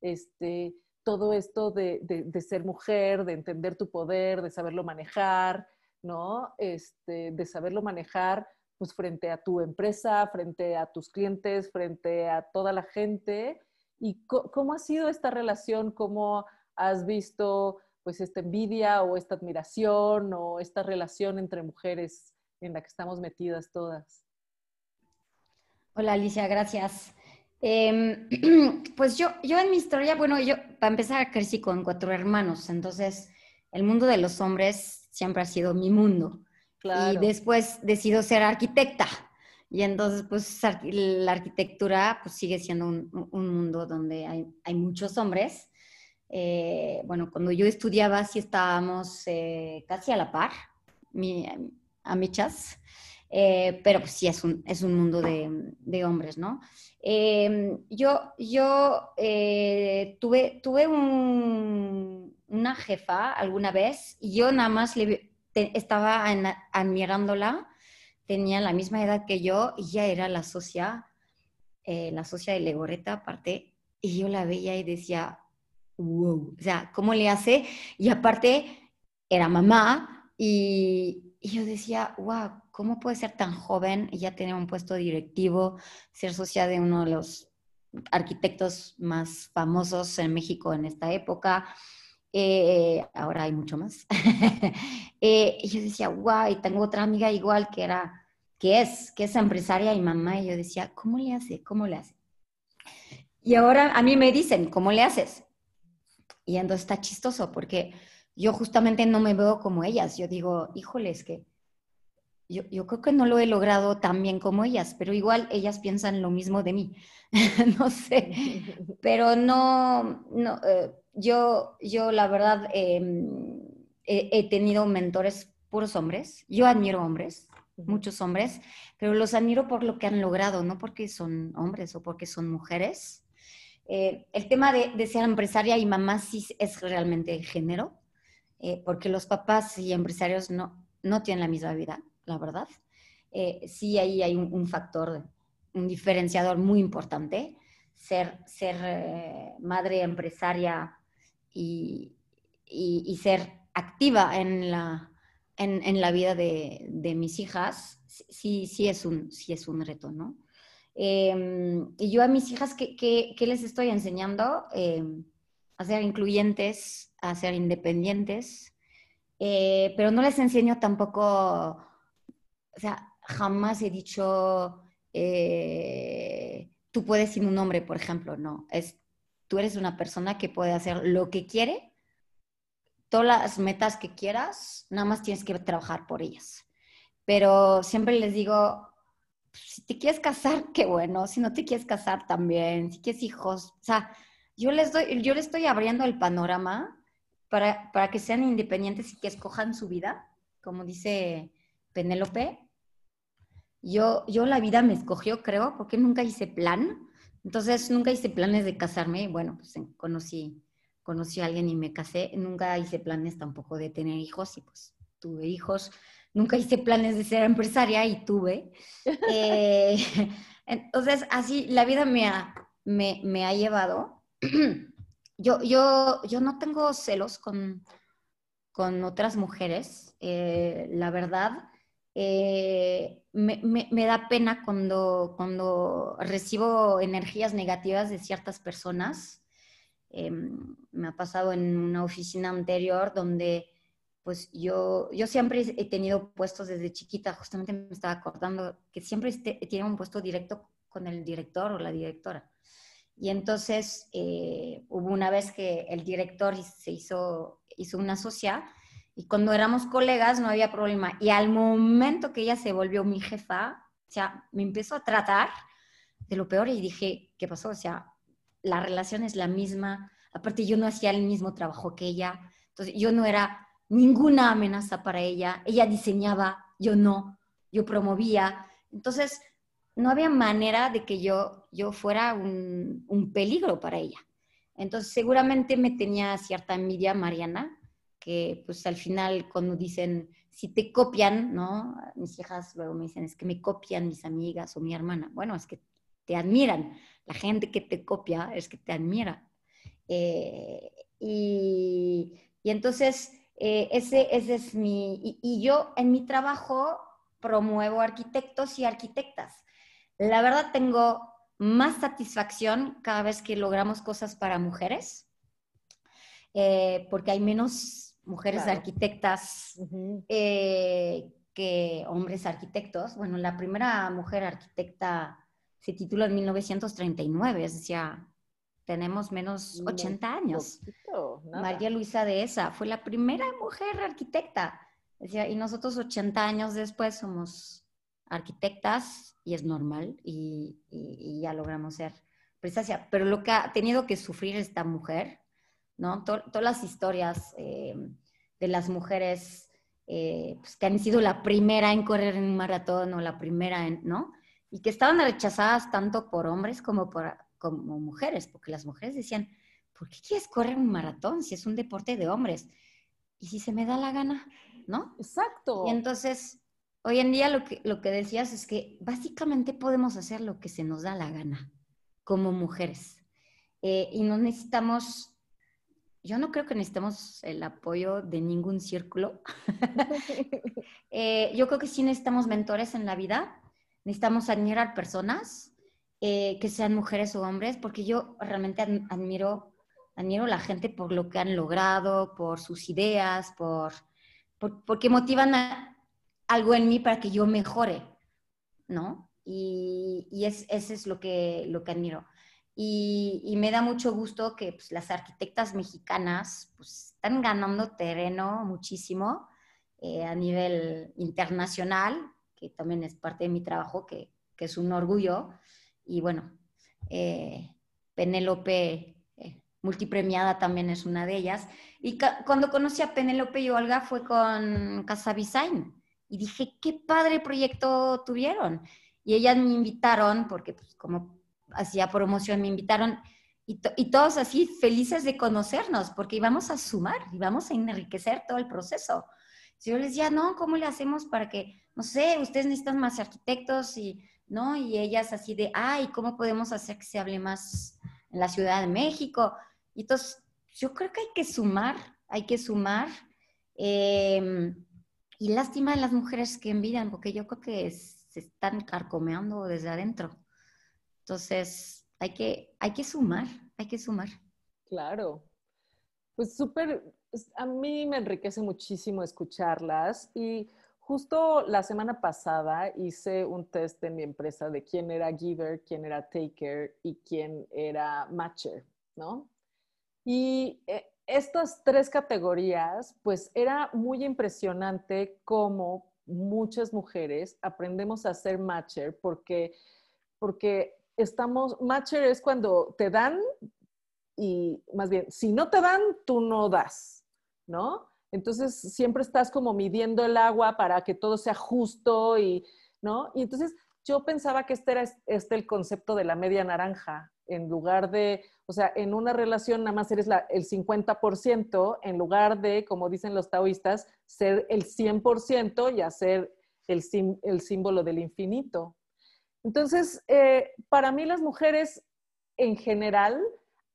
Speaker 1: este, todo esto de, ser mujer, de entender tu poder, de saberlo manejar, ¿no? Este, de saberlo manejar pues frente a tu empresa, frente a tus clientes, frente a toda la gente. ¿Y cómo ha sido esta relación? ¿Cómo has visto pues esta envidia o esta admiración o esta relación entre mujeres en la que estamos metidas todas?
Speaker 6: Hola Alicia, gracias. Em, pues yo, yo en mi historia, bueno, yo para empezar crecí con cuatro hermanos, entonces el mundo de los hombres siempre ha sido mi mundo. Y después decido ser arquitecta. Y entonces, pues la arquitectura pues, sigue siendo un, mundo donde hay, hay muchos hombres. Eh, bueno, cuando yo estudiaba sí estábamos eh, casi a la par, mi, a michas, eh, pero pues sí es un, es un mundo de, de hombres, ¿no? Em, yo yo eh, tuve, tuve una jefa alguna vez y yo nada más le, estaba admirándola, tenía la misma edad que yo y ya era la socia, eh, la socia de Legoreta aparte, y yo la veía y decía, wow, o sea, ¿cómo le hace? Y aparte era mamá y, y yo decía, wow, ¿cómo puede ser tan joven y ya tener un puesto directivo, ser socia de uno de los arquitectos más famosos en México en esta época? Eh, ahora hay mucho más. Eh, y yo decía, wow, y tengo otra amiga igual que era, que es, que es empresaria y mamá, y yo decía, ¿cómo le hace? ¿Cómo le hace? Y ahora a mí me dicen, ¿cómo le haces? Y entonces está chistoso porque yo justamente no me veo como ellas. Yo digo, híjoles, que yo, yo, creo que no lo he logrado tan bien como ellas, pero igual ellas piensan lo mismo de mí. no sé, pero no, no eh, yo, yo la verdad em, he, tenido mentores puros hombres. Yo admiro hombres, muchos hombres, pero los admiro por lo que han logrado, no porque son hombres o porque son mujeres. Eh, el tema de, ser empresaria y mamá sí es realmente género, eh, porque los papás y empresarios no, no tienen la misma vida, la verdad. Eh, sí ahí hay un, factor, un diferenciador muy importante, ser, ser madre empresaria y, y, ser activa en la, en, en la vida de, de, mis hijas, sí, sí, es un, sí es un reto, ¿no? Em, y yo a mis hijas, ¿qué, qué, qué les estoy enseñando? A ser incluyentes, a ser independientes, eh, pero no les enseño tampoco, o sea, jamás he dicho, eh, tú puedes sin un hombre, por ejemplo, no, es, tú eres una persona que puede hacer lo que quiere, todas las metas que quieras, nada más tienes que trabajar por ellas. Pero siempre les digo, si te quieres casar, qué bueno, si no te quieres casar también, si quieres hijos, o sea, yo les, doy, yo les estoy abriendo el panorama para, para que sean independientes y que escojan su vida, como dice Penélope. Yo, yo la vida me escogió, creo, porque nunca hice plan. Entonces, nunca hice planes de casarme. Bueno, pues conocí, conocí a alguien y me casé. Nunca hice planes tampoco de tener hijos y pues tuve hijos nunca hice planes de ser empresaria y tuve. Eh, entonces, así la vida me ha, me, ha llevado. yo, yo, yo no tengo celos con, con otras mujeres, eh, la verdad. Eh, me, me, da pena cuando, cuando recibo energías negativas de ciertas personas. Em, me ha pasado en una oficina anterior donde pues yo, yo siempre he tenido puestos desde chiquita, justamente me estaba acordando que siempre he tenido un puesto directo con el director o la directora. Y entonces eh, hubo una vez que el director se hizo, hizo una socia y cuando éramos colegas no había problema. Y al momento que ella se volvió mi jefa, o sea, me empezó a tratar de lo peor y dije, ¿qué pasó? O sea, la relación es la misma. Aparte, yo no hacía el mismo trabajo que ella. Entonces, yo no era ninguna amenaza para ella. Ella diseñaba, yo no, yo promovía. Entonces, no había manera de que yo, yo fuera un, un peligro para ella. Entonces, seguramente me tenía cierta envidia Mariana, que pues al final cuando dicen, si te copian, ¿no? Mis hijas luego me dicen, es que me copian mis amigas o mi hermana. Bueno, es que te admiran. La gente que te copia es que te admira. Eh, y, y entonces, eh, ese, ese es mi, y, yo en mi trabajo promuevo arquitectos y arquitectas. La verdad tengo más satisfacción cada vez que logramos cosas para mujeres, eh, porque hay menos mujeres arquitectas eh, que hombres arquitectos. Bueno, la primera mujer arquitecta se tituló en 1939, es decir, tenemos menos 80 años. María Luisa de esa fue la primera mujer arquitecta. Y nosotros 80 años después somos arquitectas y es normal y, ya logramos ser presencia. Pero lo que ha tenido que sufrir esta mujer, ¿no? todas las historias eh, de las mujeres eh, pues, que han sido la primera en correr en un maratón o la primera en, ¿no? Y que estaban rechazadas tanto por hombres como por, como mujeres, porque las mujeres decían, ¿por qué quieres correr un maratón si es un deporte de hombres? Y si se me da la gana, ¿no?
Speaker 1: Exacto.
Speaker 6: Y entonces, hoy en día lo que, lo que decías es que básicamente podemos hacer lo que se nos da la gana como mujeres. Eh, y no necesitamos, yo no creo que necesitemos el apoyo de ningún círculo. Eh, yo creo que sí necesitamos mentores en la vida, necesitamos admirar personas, eh, que sean mujeres o hombres, porque yo realmente admiro, admiro la gente por lo que han logrado, por sus ideas, por, porque motivan algo en mí para que yo mejore, ¿no? Y, y es, ese es lo que, lo que admiro. Y, me da mucho gusto que pues, las arquitectas mexicanas pues, están ganando terreno muchísimo eh, a nivel internacional, que también es parte de mi trabajo, que, que es un orgullo y bueno, eh, Penélope eh, multipremiada también es una de ellas. Y cuando conocí a Penélope y Olga fue con Casa Design y dije, qué padre proyecto tuvieron. Y ellas me invitaron, porque pues, como hacía promoción, me invitaron y, todos así felices de conocernos, porque íbamos a sumar, íbamos a enriquecer todo el proceso. yo les decía, no, ¿cómo le hacemos para que, no sé, ustedes necesitan más arquitectos y, ¿no? Y ellas así de, ay, ¿cómo podemos hacer que se hable más en la Ciudad de México? Y entonces, yo creo que hay que sumar, hay que sumar. Em, y lástima de las mujeres que envidian, porque yo creo que se están carcomeando desde adentro. Entonces, hay que, hay que sumar, hay que sumar.
Speaker 1: Claro. Pues súper, a mí me enriquece muchísimo escucharlas y justo la semana pasada hice un test en mi empresa de quién era giver, quién era taker y quién era matcher, ¿no? Y eh, estas tres categorías, pues era muy impresionante cómo muchas mujeres aprendemos a ser matcher porque, porque estamos, matcher es cuando te dan y más bien, si no te dan, tú no das, ¿no? Entonces siempre estás como midiendo el agua para que todo sea justo y, ¿no? Y entonces yo pensaba que este era este el concepto de la media naranja, en lugar de, o sea, en una relación nada más eres la, el 50%, en lugar de, como dicen los taoístas, ser el 100% y hacer el, símbolo del infinito. Entonces, eh, para mí las mujeres en general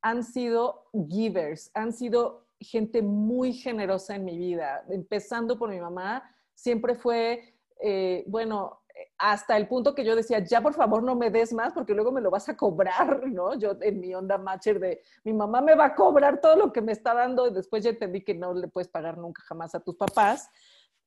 Speaker 1: han sido givers, han sido gente muy generosa en mi vida, empezando por mi mamá, siempre fue, eh, bueno, hasta el punto que yo decía, ya por favor no me des más porque luego me lo vas a cobrar, ¿no? Yo en mi onda matcher de, mi mamá me va a cobrar todo lo que me está dando y después ya entendí que no le puedes pagar nunca jamás a tus papás,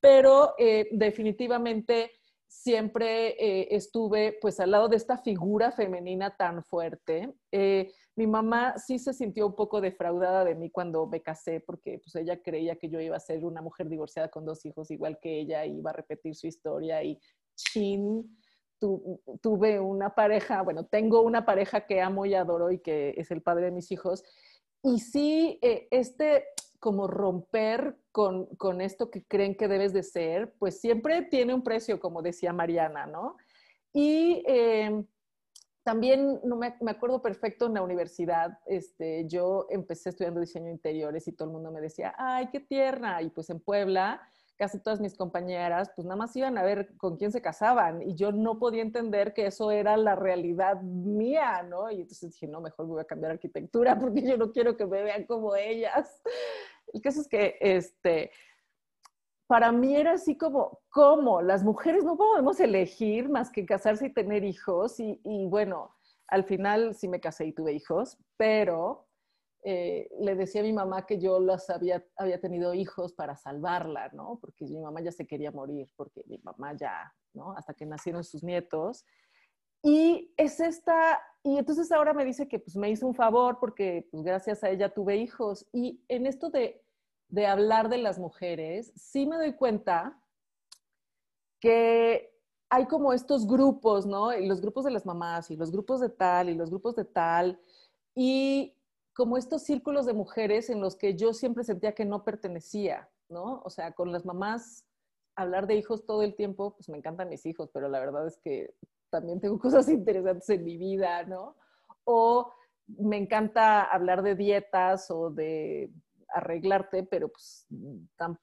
Speaker 1: pero eh, definitivamente siempre eh, estuve pues al lado de esta figura femenina tan fuerte. Eh, mi mamá sí se sintió un poco defraudada de mí cuando me casé porque pues ella creía que yo iba a ser una mujer divorciada con dos hijos igual que ella, iba a repetir su historia y chin, tuve una pareja, bueno, tengo una pareja que amo y adoro y que es el padre de mis hijos. Y sí, eh, este como romper con, con, esto que creen que debes de ser, pues siempre tiene un precio, como decía Mariana, ¿no? Y eh, también no me, me, acuerdo perfecto en la universidad, este, yo empecé estudiando diseño de interiores y todo el mundo me decía, ay, qué tierna, y pues en Puebla casi todas mis compañeras, pues nada más iban a ver con quién se casaban y yo no podía entender que eso era la realidad mía, ¿no? Y entonces dije, no, mejor voy a cambiar arquitectura porque yo no quiero que me vean como ellas. El caso es que, este, para mí era así como, ¿cómo? Las mujeres no podemos elegir más que casarse y tener hijos y, y bueno, al final sí me casé y tuve hijos, pero eh, le decía a mi mamá que yo las había, había tenido hijos para salvarla, ¿no? Porque mi mamá ya se quería morir, porque mi mamá ya, ¿no? Hasta que nacieron sus nietos. Y es esta, y entonces ahora me dice que pues me hizo un favor porque pues gracias a ella tuve hijos. Y en esto de, de hablar de las mujeres, sí me doy cuenta que hay como estos grupos, ¿no? Los grupos de las mamás y los grupos de tal y los grupos de tal. Y como estos círculos de mujeres en los que yo siempre sentía que no pertenecía, ¿no? O sea, con las mamás, hablar de hijos todo el tiempo, pues me encantan mis hijos, pero la verdad es que también tengo cosas interesantes en mi vida, ¿no? O me encanta hablar de dietas o de arreglarte, pero pues,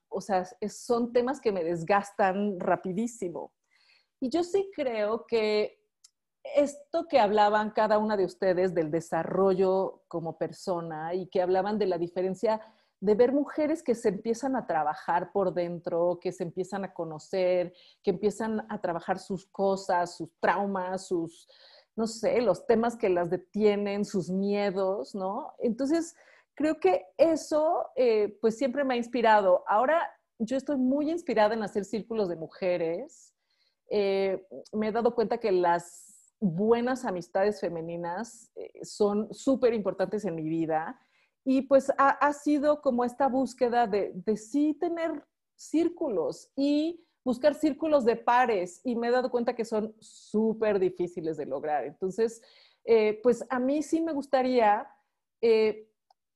Speaker 1: o sea, son temas que me desgastan rapidísimo. Y yo sí creo que esto que hablaban cada una de ustedes del desarrollo como persona y que hablaban de la diferencia de ver mujeres que se empiezan a trabajar por dentro, que se empiezan a conocer, que empiezan a trabajar sus cosas, sus traumas, sus, no sé, los temas que las detienen, sus miedos, ¿no? Entonces, creo que eso, eh, pues siempre me ha inspirado. Ahora yo estoy muy inspirada en hacer círculos de mujeres. Eh, me he dado cuenta que las buenas amistades femeninas eh, son súper importantes en mi vida y pues ha, sido como esta búsqueda de, de, sí tener círculos y buscar círculos de pares y me he dado cuenta que son súper difíciles de lograr. Entonces, eh, pues a mí sí me gustaría eh,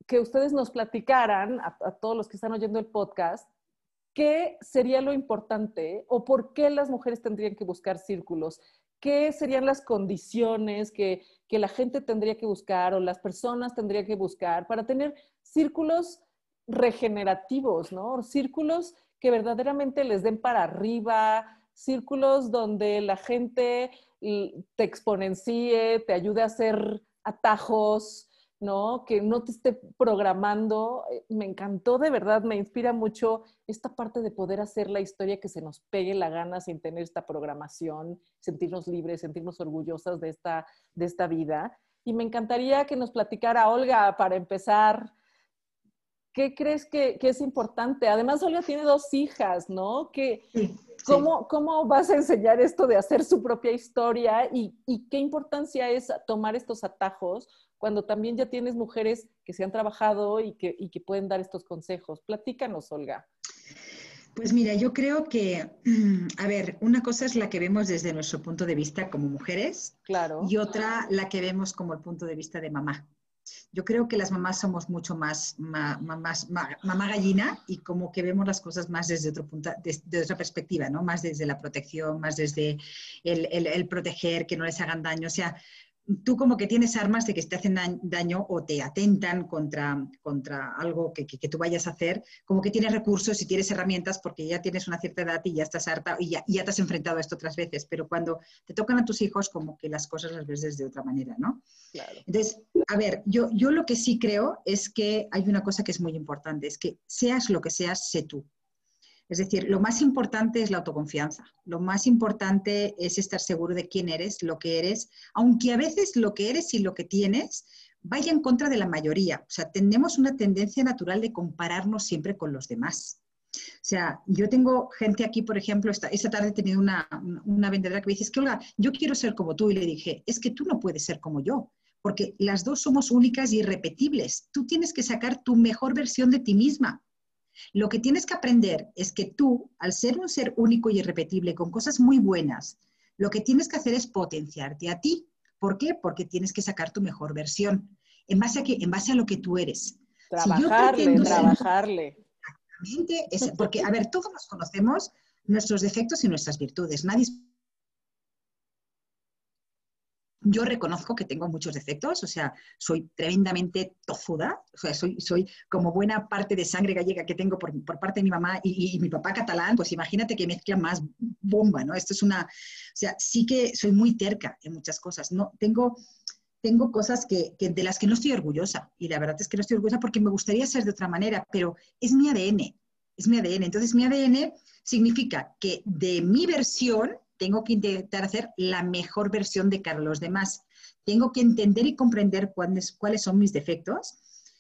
Speaker 1: que ustedes nos platicaran, a todos los que están oyendo el podcast, qué sería lo importante o por qué las mujeres tendrían que buscar círculos ¿qué serían las condiciones que, que la gente tendría que buscar o las personas tendrían que buscar para tener círculos regenerativos, ¿no? Círculos que verdaderamente les den para arriba, círculos donde la gente te exponencie, te ayude a hacer atajos, ¿no? Que no te esté programando. Eh, me encantó de verdad, me inspira mucho esta parte de poder hacer la historia que se nos pegue la gana sin tener esta programación, sentirnos libres, sentirnos orgullosas de esta, de esta vida. Y me encantaría que nos platicara Olga para empezar. ¿Qué crees que, es importante? Además, Olga tiene dos hijas, ¿no? Que, ¿cómo, ¿Cómo vas a enseñar esto de hacer su propia historia y, y qué importancia es tomar estos atajos cuando también ya tienes mujeres que se han trabajado y que, y que pueden dar estos consejos. Platícanos, Olga.
Speaker 3: Pues mira, yo creo que, a ver, una cosa es la que vemos desde nuestro punto de vista como mujeres
Speaker 1: claro.
Speaker 3: y otra la que vemos como el punto de vista de mamá. Yo creo que las mamás somos mucho más, mamá gallina y como que vemos las cosas más desde, otro punto, desde, otra perspectiva, ¿no? Más desde la protección, más desde el, el, el, proteger, que no les hagan daño. O sea, tú como que tienes armas de que te hacen daño o te atentan contra, contra algo que, tú vayas a hacer, como que tienes recursos y tienes herramientas porque ya tienes una cierta edad y ya estás harta y ya, te has enfrentado a esto otras veces, pero cuando te tocan a tus hijos como que las cosas las ves desde otra manera, ¿no? Entonces, a ver, yo, yo lo que sí creo es que hay una cosa que es muy importante, es que seas lo que seas, sé tú. Es decir, lo más importante es la autoconfianza. Lo más importante es estar seguro de quién eres, lo que eres, aunque a veces lo que eres y lo que tienes vaya en contra de la mayoría. O sea, tenemos una tendencia natural de compararnos siempre con los demás. O sea, yo tengo gente aquí, por ejemplo, esta, esta tarde he tenido una, una vendedora que me dice, es que Olga, yo quiero ser como tú. Y le dije, es que tú no puedes ser como yo, porque las dos somos únicas y irrepetibles. Tú tienes que sacar tu mejor versión de ti misma. Lo que tienes que aprender es que tú, al ser un ser único y irrepetible, con cosas muy buenas, lo que tienes que hacer es potenciarte a ti. ¿Por qué? Porque tienes que sacar tu mejor versión. ¿En base a qué? En base a lo que tú eres.
Speaker 1: Trabajarle, trabajarle.
Speaker 3: exactamente, porque, a ver, todos nos conocemos nuestros defectos y nuestras virtudes. Nadie yo reconozco que tengo muchos defectos, o sea, soy tremendamente tozuda, o sea, soy, soy como buena parte de sangre gallega que tengo por, parte de mi mamá y, mi papá catalán, pues imagínate que mezcla más bomba, ¿no? Esto es una, o sea, sí que soy muy terca en muchas cosas, ¿no? Tengo, tengo cosas que, de las que no estoy orgullosa y la verdad es que no estoy orgullosa porque me gustaría ser de otra manera, pero es mi ADN, es mi ADN. Entonces, mi ADN significa que de mi versión tengo que intentar hacer la mejor versión de cara a los demás. Tengo que entender y comprender cuáles, cuáles son mis defectos,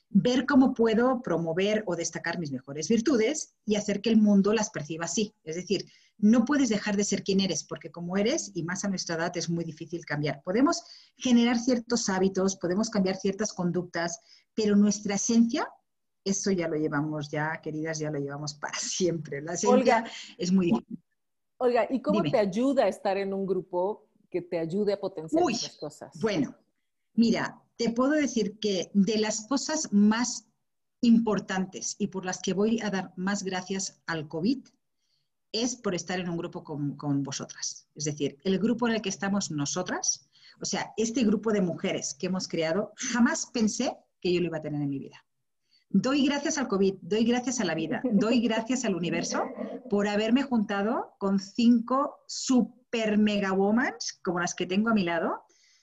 Speaker 3: ver cómo puedo promover o destacar mis mejores virtudes y hacer que el mundo las perciba así. Es decir, no puedes dejar de ser quien eres, porque como eres, y más a nuestra edad, es muy difícil cambiar. Podemos generar ciertos hábitos, podemos cambiar ciertas conductas, pero nuestra esencia, eso ya lo llevamos ya, queridas, ya lo llevamos para siempre. La esencia es muy difícil.
Speaker 1: Oiga, ¿y cómo te ayuda a estar en un grupo que te ayude a potenciar Uy, cosas?
Speaker 3: Bueno, mira, te puedo decir que de las cosas más importantes y por las que voy a dar más gracias al COVID es por estar en un grupo con, con vosotras. Es decir, el grupo en el que estamos nosotras, o sea, este grupo de mujeres que hemos creado, jamás pensé que yo lo iba a tener en mi vida. Doy gracias al COVID, doy gracias a la vida, doy gracias al universo por haberme juntado con cinco super mega women como las que tengo a mi lado,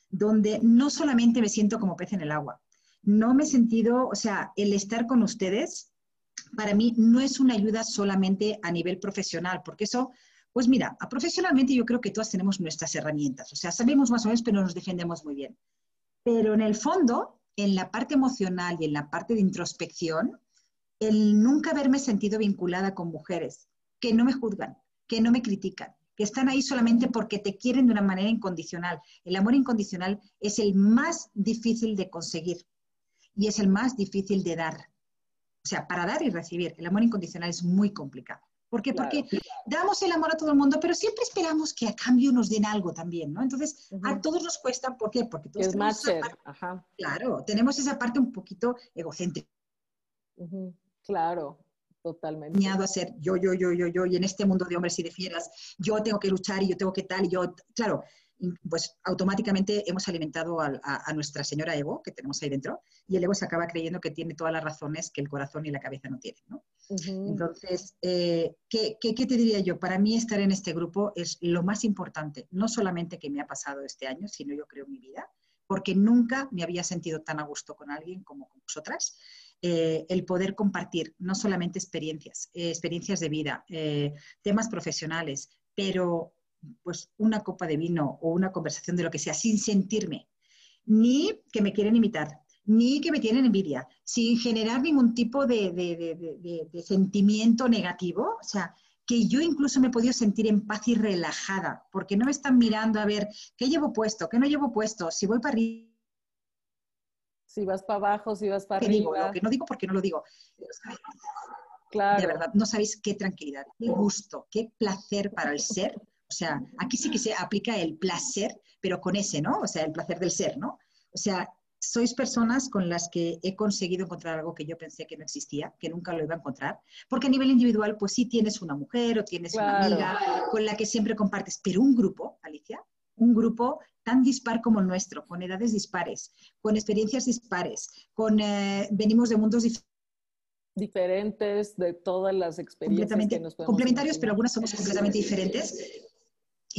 Speaker 3: donde no solamente me siento como pez en el agua, no me he sentido, o sea, el estar con ustedes para mí no es una ayuda solamente a nivel profesional, porque eso, pues mira, profesionalmente yo creo que todas tenemos nuestras herramientas, o sea, sabemos más o menos, pero nos defendemos muy bien. Pero en el fondo, en la parte emocional y en la parte de introspección, el nunca haberme sentido vinculada con mujeres que no me juzgan, que no me critican, que están ahí solamente porque te quieren de una manera incondicional. El amor incondicional es el más difícil de conseguir y es el más difícil de dar. O sea, para dar y recibir, el amor incondicional es muy complicado. ¿Por qué? Porque damos el amor a todo el mundo, pero siempre esperamos que a cambio nos den algo también, ¿no? Entonces, a todos nos cuesta, ¿por qué? Porque todos
Speaker 1: es tenemos Ajá.
Speaker 3: Claro, tenemos esa parte un poquito egocéntrica.
Speaker 1: Claro, totalmente.
Speaker 3: a ser yo, yo, yo, yo, yo, y en este mundo de hombres y de fieras, yo tengo que luchar y yo tengo que tal, y yo, claro, pues automáticamente hemos alimentado a, nuestra señora ego que tenemos ahí dentro y el ego se acaba creyendo que tiene todas las razones que el corazón y la cabeza no tienen. ¿no? Entonces, eh, ¿qué, qué, te diría yo? Para mí estar en este grupo es lo más importante, no solamente que me ha pasado este año, sino yo creo en mi vida, porque nunca me había sentido tan a gusto con alguien como con vosotras. Eh, el poder compartir no solamente experiencias, eh, experiencias de vida, temas profesionales, pero pues una copa de vino o una conversación de lo que sea, sin sentirme ni que me quieren imitar, ni que me tienen envidia, sin generar ningún tipo de, sentimiento negativo. O sea, que yo incluso me he podido sentir en paz y relajada, porque no me están mirando a ver qué llevo puesto, qué no llevo puesto, si voy para arriba.
Speaker 1: Si vas para abajo, si vas para
Speaker 3: arriba. Digo, lo que no digo porque no lo digo. Claro. De verdad, no sabéis qué tranquilidad, qué gusto, qué placer para el ser o sea, aquí sí que se aplica el placer, pero con ese, ¿no? O sea, el placer del ser, ¿no? O sea, sois personas con las que he conseguido encontrar algo que yo pensé que no existía, que nunca lo iba a encontrar, porque a nivel individual, pues sí tienes una mujer o tienes una amiga con la que siempre compartes, pero un grupo, Alicia, un grupo tan dispar como el nuestro, con edades dispares, con experiencias dispares, con eh, venimos de mundos diferentes
Speaker 1: diferentes de todas las experiencias
Speaker 3: que nos complementarios, pero algunas somos completamente diferentes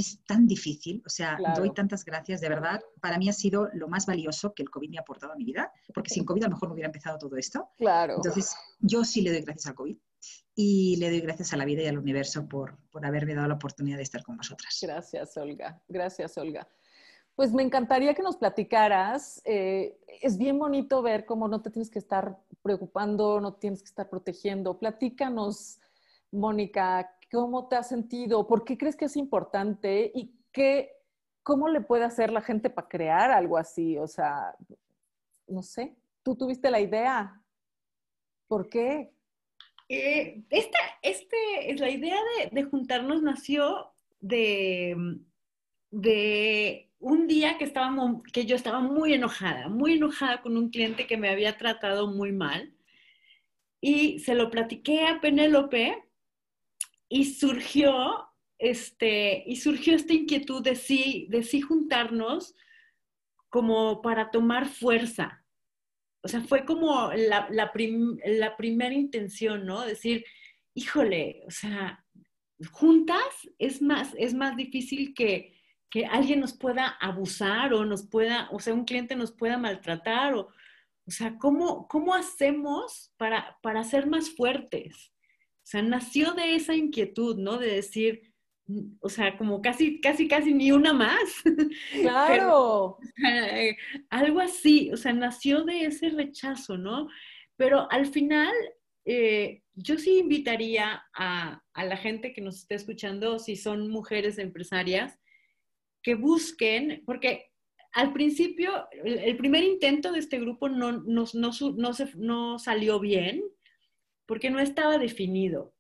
Speaker 3: es tan difícil, o sea, doy tantas gracias, de verdad, para mí ha sido lo más valioso que el COVID me ha aportado a mi vida, porque sin COVID a lo mejor no hubiera empezado todo esto.
Speaker 1: Claro.
Speaker 3: Entonces, yo sí le doy gracias al COVID y le doy gracias a la vida y al universo por, por haberme dado la oportunidad de estar con vosotras.
Speaker 1: Gracias, Olga. Gracias, Olga. Pues me encantaría que nos platicaras. Eh, es bien bonito ver cómo no te tienes que estar preocupando, no tienes que estar protegiendo. Platícanos, Mónica, ¿Cómo te has sentido? ¿Por qué crees que es importante? ¿Y qué, cómo le puede hacer la gente para crear algo así? O sea, no sé, tú tuviste la idea. ¿Por qué?
Speaker 2: Eh, esta, este, la idea de, juntarnos nació de, de un día que, estábamos, que yo estaba muy enojada, muy enojada con un cliente que me había tratado muy mal. Y se lo platiqué a Penélope y surgió, este, y surgió esta inquietud de sí, de sí juntarnos como para tomar fuerza. O sea, fue como la, la, primera intención, ¿no? Decir, híjole, o sea, juntas es más, es más difícil que, que alguien nos pueda abusar o nos pueda, o sea, un cliente nos pueda maltratar o, o sea, ¿cómo, cómo hacemos para, para ser más fuertes? O sea, nació de esa inquietud, ¿no? De decir, mm, o sea, como casi, casi, casi ni una más.
Speaker 1: Claro.
Speaker 2: algo así, o sea, nació de ese rechazo, ¿no? Pero al final, eh, yo sí invitaría a, a, la gente que nos esté escuchando, si son mujeres empresarias, que busquen, porque al principio, el, primer intento de este grupo no, no, no, no, se, no salió bien, porque no estaba definido.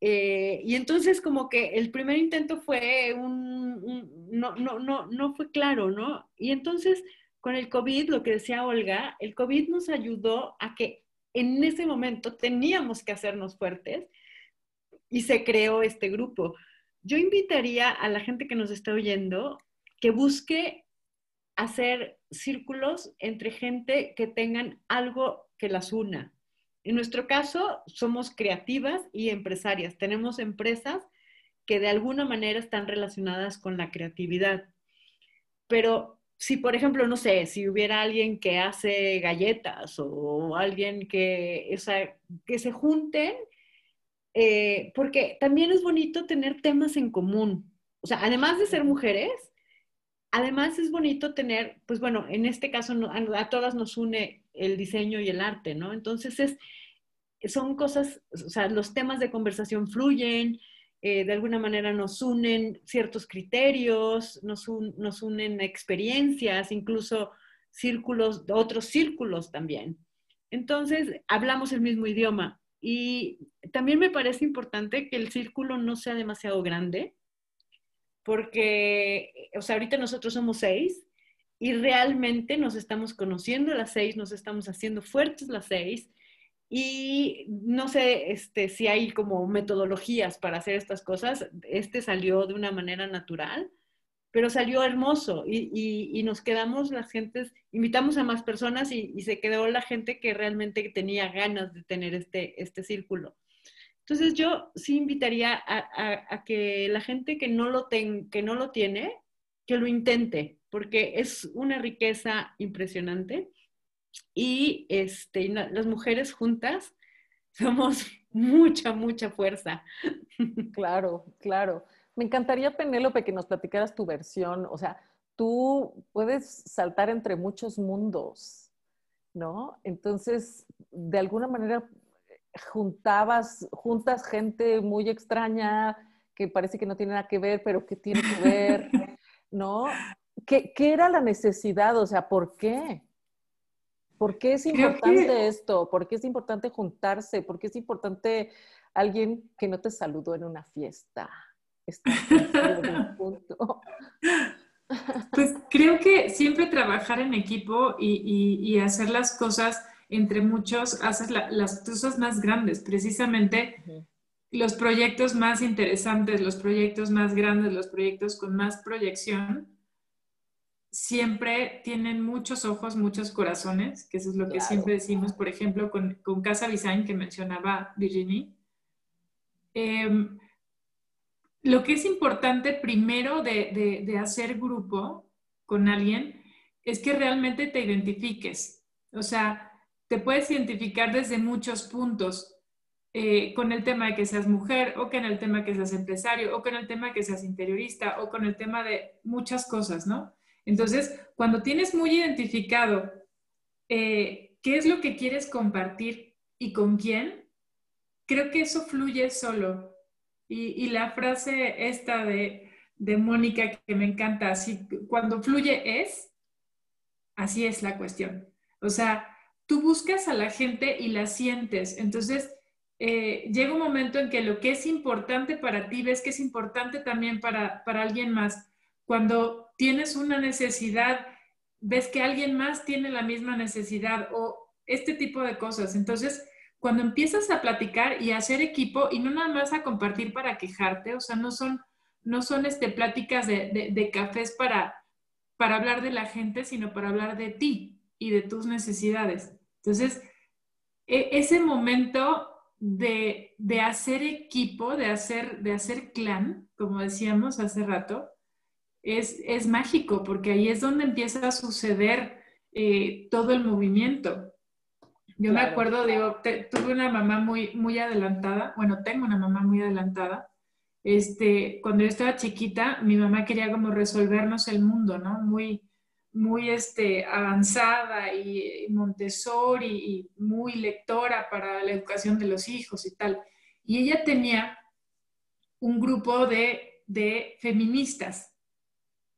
Speaker 2: Eh, y entonces como que el primer intento fue un, no, no, no, no fue claro, ¿no? Y entonces con el COVID, lo que decía Olga, el COVID nos ayudó a que en ese momento teníamos que hacernos fuertes y se creó este grupo. Yo invitaría a la gente que nos está oyendo que busque hacer círculos entre gente que tengan algo que las una, en nuestro caso, somos creativas y empresarias. Tenemos empresas que de alguna manera están relacionadas con la creatividad. Pero si, por ejemplo, no sé, si hubiera alguien que hace galletas o alguien que, que se junten, eh, porque también es bonito tener temas en común. O sea, además de ser mujeres, además es bonito tener, pues bueno, en este caso a todas nos une el diseño y el arte, ¿no? Entonces es, son cosas, o sea, los temas de conversación fluyen, eh, de alguna manera nos unen ciertos criterios, nos, nos unen experiencias, incluso círculos, otros círculos también. Entonces, hablamos el mismo idioma. Y también me parece importante que el círculo no sea demasiado grande, porque, o sea, ahorita nosotros somos seis y realmente nos estamos conociendo las seis, nos estamos haciendo fuertes las seis y no sé este, si hay como metodologías para hacer estas cosas. Este salió de una manera natural, pero salió hermoso y, nos quedamos las gentes, invitamos a más personas y, se quedó la gente que realmente tenía ganas de tener este, este círculo. Entonces yo sí invitaría a, que la gente que no, lo que no lo tiene, que lo intente, porque es una riqueza impresionante y este, las mujeres juntas somos mucha, mucha fuerza.
Speaker 1: Claro, claro. Me encantaría, Penélope, que nos platicaras tu versión. O sea, tú puedes saltar entre muchos mundos, ¿no? Entonces, de alguna manera juntabas, juntas gente muy extraña que parece que no tiene nada que ver, pero que tiene que ver, ¿no? ¿Qué, qué era la necesidad? O sea, ¿por qué? ¿Por qué es importante esto? ¿Por qué es importante juntarse? ¿Por qué es importante alguien que no te saludó en una fiesta?
Speaker 4: Pues creo que siempre trabajar en equipo y, hacer las cosas entre muchos, hacer las cosas más grandes, precisamente los proyectos más interesantes, los proyectos más grandes, los proyectos con más proyección, siempre tienen muchos ojos, muchos corazones, que eso es lo que siempre decimos, por ejemplo, con, con Casa Design que mencionaba Virginie. Em, lo que es importante primero de, hacer grupo con alguien es que realmente te identifiques. O sea, te puedes identificar desde muchos puntos. Eh, con el tema de que seas mujer, o con el tema de que seas empresario, o con el tema de que seas interiorista, o con el tema de muchas cosas, ¿no? Entonces, cuando tienes muy identificado eh, qué es lo que quieres compartir y con quién, creo que eso fluye solo. Y, la frase esta de, Mónica que me encanta, así, cuando fluye es, así es la cuestión. O sea, tú buscas a la gente y la sientes. Entonces, eh, llega un momento en que lo que es importante para ti, ves que es importante también para, para alguien más. Cuando tienes una necesidad, ves que alguien más tiene la misma necesidad o este tipo de cosas. Entonces, cuando empiezas a platicar y a hacer equipo y no nada más a compartir para quejarte, o sea, no son, no son este, pláticas de, cafés para, para hablar de la gente, sino para hablar de ti y de tus necesidades. Entonces, e, ese momento de, hacer equipo, de hacer, de hacer clan, como decíamos hace rato, es, es mágico, porque ahí es donde empieza a suceder eh, todo el movimiento. Yo me acuerdo, digo, tuve una mamá muy, muy adelantada, bueno, tengo una mamá muy adelantada. Este, cuando yo estaba chiquita, mi mamá quería como resolvernos el mundo, ¿no? Muy, muy este, avanzada y, Montessori y muy lectora para la educación de los hijos y tal. Y ella tenía un grupo de, de feministas.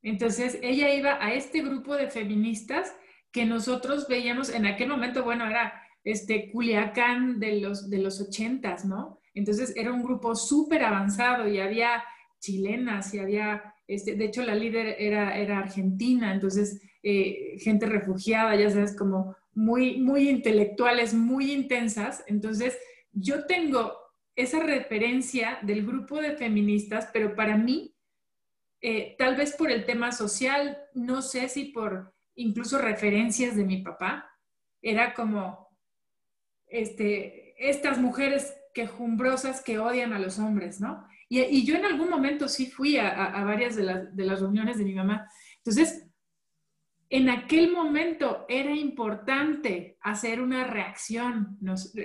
Speaker 4: Entonces, ella iba a este grupo de feministas que nosotros veíamos en aquel momento, bueno, era este, Culiacán de los, de los ochentas, ¿no? Entonces era un grupo súper avanzado y había chilenas y había, este, de hecho la líder era, era argentina, entonces eh, gente refugiada, ya sabes, como muy, muy intelectuales, muy intensas. Entonces yo tengo esa referencia del grupo de feministas, pero para mí, eh, tal vez por el tema social, no sé si por incluso referencias de mi papá, era como, este, estas mujeres quejumbrosas que odian a los hombres, ¿no? Y, yo en algún momento sí fui a, varias de, las reuniones de mi mamá. Entonces, en aquel momento era importante hacer una reacción,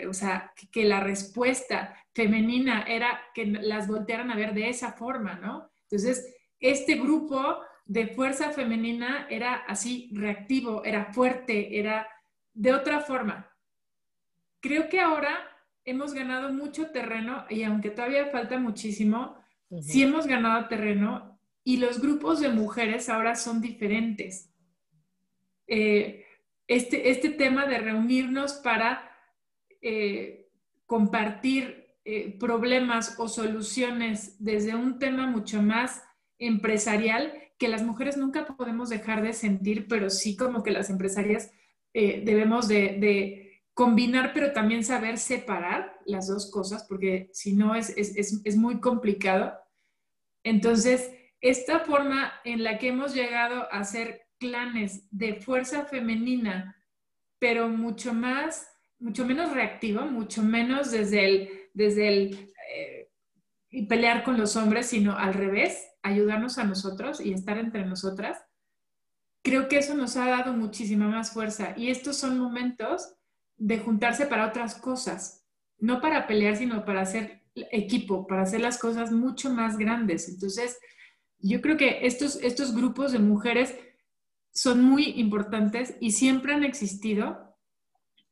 Speaker 4: o sea, que, la respuesta femenina era que las voltearan a ver de esa forma, ¿no? Entonces, este grupo de fuerza femenina era así reactivo, era fuerte, era de otra forma creo que ahora hemos ganado mucho terreno y aunque todavía falta muchísimo, sí hemos ganado terreno y los grupos de mujeres ahora son diferentes. Eh, este, este tema de reunirnos para eh, compartir eh, problemas o soluciones desde un tema mucho más empresarial que las mujeres nunca podemos dejar de sentir, pero sí como que las empresarias debemos de combinar, pero también saber separar las dos cosas, porque si no es, es, muy complicado. Entonces, esta forma en la que hemos llegado a ser clanes de fuerza femenina, pero mucho más, mucho menos reactivo, mucho menos desde el, desde el eh, pelear con los hombres, sino al revés, ayudarnos a nosotros y estar entre nosotras, creo que eso nos ha dado muchísima más fuerza. Y estos son momentos de juntarse para otras cosas, no para pelear, sino para hacer equipo, para hacer las cosas mucho más grandes. Entonces, yo creo que estos, estos grupos de mujeres son muy importantes y siempre han existido.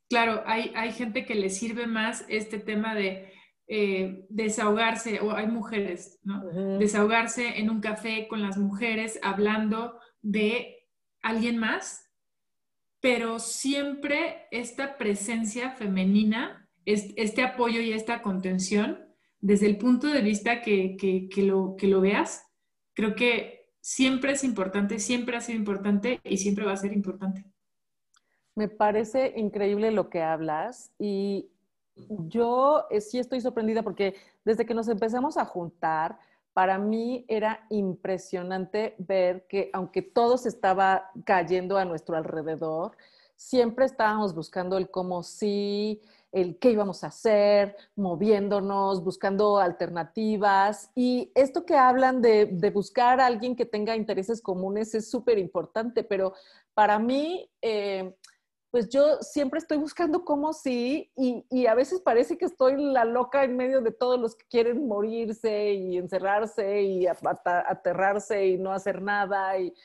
Speaker 4: Claro, hay, hay gente que le sirve más este tema de eh, desahogarse, o hay mujeres, ¿no? Desahogarse en un café con las mujeres hablando de alguien más, pero siempre esta presencia femenina, este apoyo y esta contención, desde el punto de vista que, lo, que lo veas, creo que siempre es importante, siempre ha sido importante y siempre va a ser importante.
Speaker 1: Me parece increíble lo que hablas y yo eh, sí estoy sorprendida porque desde que nos empezamos a juntar, para mí era impresionante ver que aunque todo se estaba cayendo a nuestro alrededor, siempre estábamos buscando el cómo sí, el qué íbamos a hacer, moviéndonos, buscando alternativas. Y esto que hablan de, buscar a alguien que tenga intereses comunes es súper importante, pero para mí... Eh, pues yo siempre estoy buscando cómo sí, y, a veces parece que estoy la loca en medio de todos los que quieren morirse y encerrarse y aterrarse y no hacer nada, y,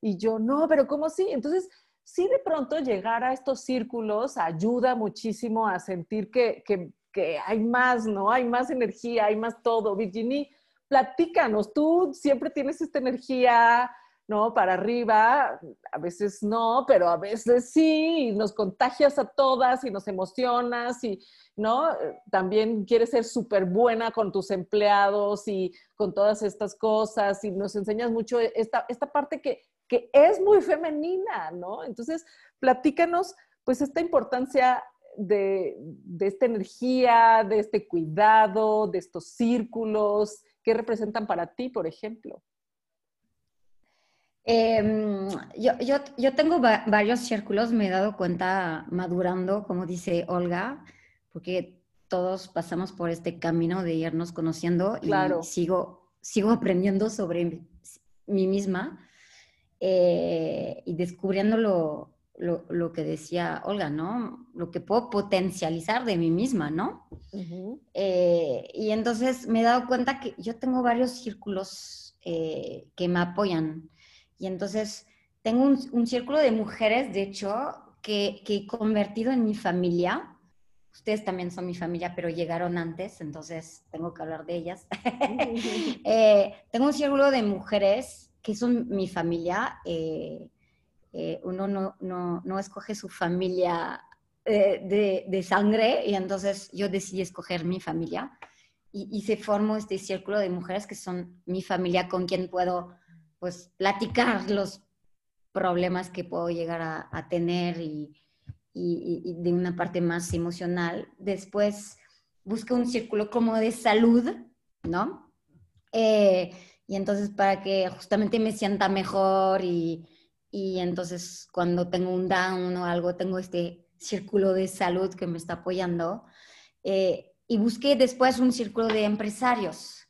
Speaker 1: yo no, pero ¿cómo sí? Entonces, sí de pronto llegar a estos círculos ayuda muchísimo a sentir que, que hay más, ¿no? Hay más energía, hay más todo. Virginie, platícanos, tú siempre tienes esta energía ¿no? Para arriba, a veces no, pero a veces sí, y nos contagias a todas y nos emocionas y, ¿no? También quieres ser súper buena con tus empleados y con todas estas cosas y nos enseñas mucho esta, esta parte que, que es muy femenina, ¿no? Entonces, platícanos, pues, esta importancia de, de esta energía, de este cuidado, de estos círculos, ¿qué representan para ti, por ejemplo?
Speaker 6: Em, yo, yo, yo, tengo varios círculos, me he dado cuenta madurando, como dice Olga, porque todos pasamos por este camino de irnos conociendo y sigo, sigo aprendiendo sobre mí misma eh, y descubriendo lo, lo, lo, que decía Olga, ¿no? Lo que puedo potencializar de mí misma, ¿no? Eh, y entonces me he dado cuenta que yo tengo varios círculos eh, que me apoyan. Y entonces tengo un, círculo de mujeres, de hecho, que, que, he convertido en mi familia. Ustedes también son mi familia, pero llegaron antes, entonces tengo que hablar de ellas. Eh, tengo un círculo de mujeres que son mi familia. Eh, eh, uno no, no, no, escoge su familia de, de, sangre y entonces yo decidí escoger mi familia y, y se formó este círculo de mujeres que son mi familia con quien puedo pues platicar los problemas que puedo llegar a, tener y, de una parte más emocional. Después busco un círculo como de salud, ¿no? Eh, y entonces para que justamente me sienta mejor y, entonces cuando tengo un down o algo, tengo este círculo de salud que me está apoyando. Eh, y busqué después un círculo de empresarios.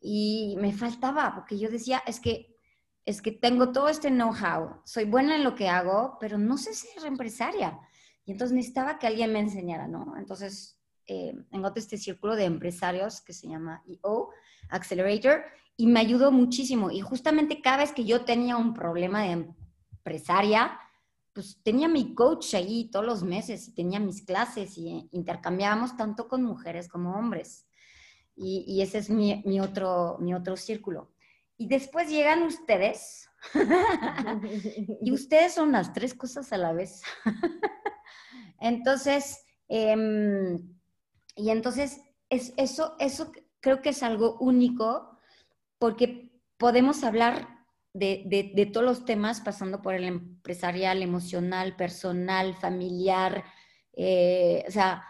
Speaker 6: Y me faltaba, porque yo decía, es que es que tengo todo este know-how, soy buena en lo que hago, pero no sé ser empresaria. Y entonces necesitaba que alguien me enseñara, ¿no? Entonces eh, este círculo de empresarios que se llama EO, Accelerator, y me ayudó muchísimo. Y justamente cada vez que yo tenía un problema de empresaria, pues tenía mi coach ahí todos los meses y tenía mis clases y intercambiábamos tanto con mujeres como hombres. Y, ese es mi, otro, mi otro círculo. Y después llegan ustedes. y ustedes son las tres cosas a la vez. entonces, em, y entonces, es, eso, eso creo que es algo único porque podemos hablar de, todos los temas pasando por el empresarial, emocional, personal, familiar, eh, o sea,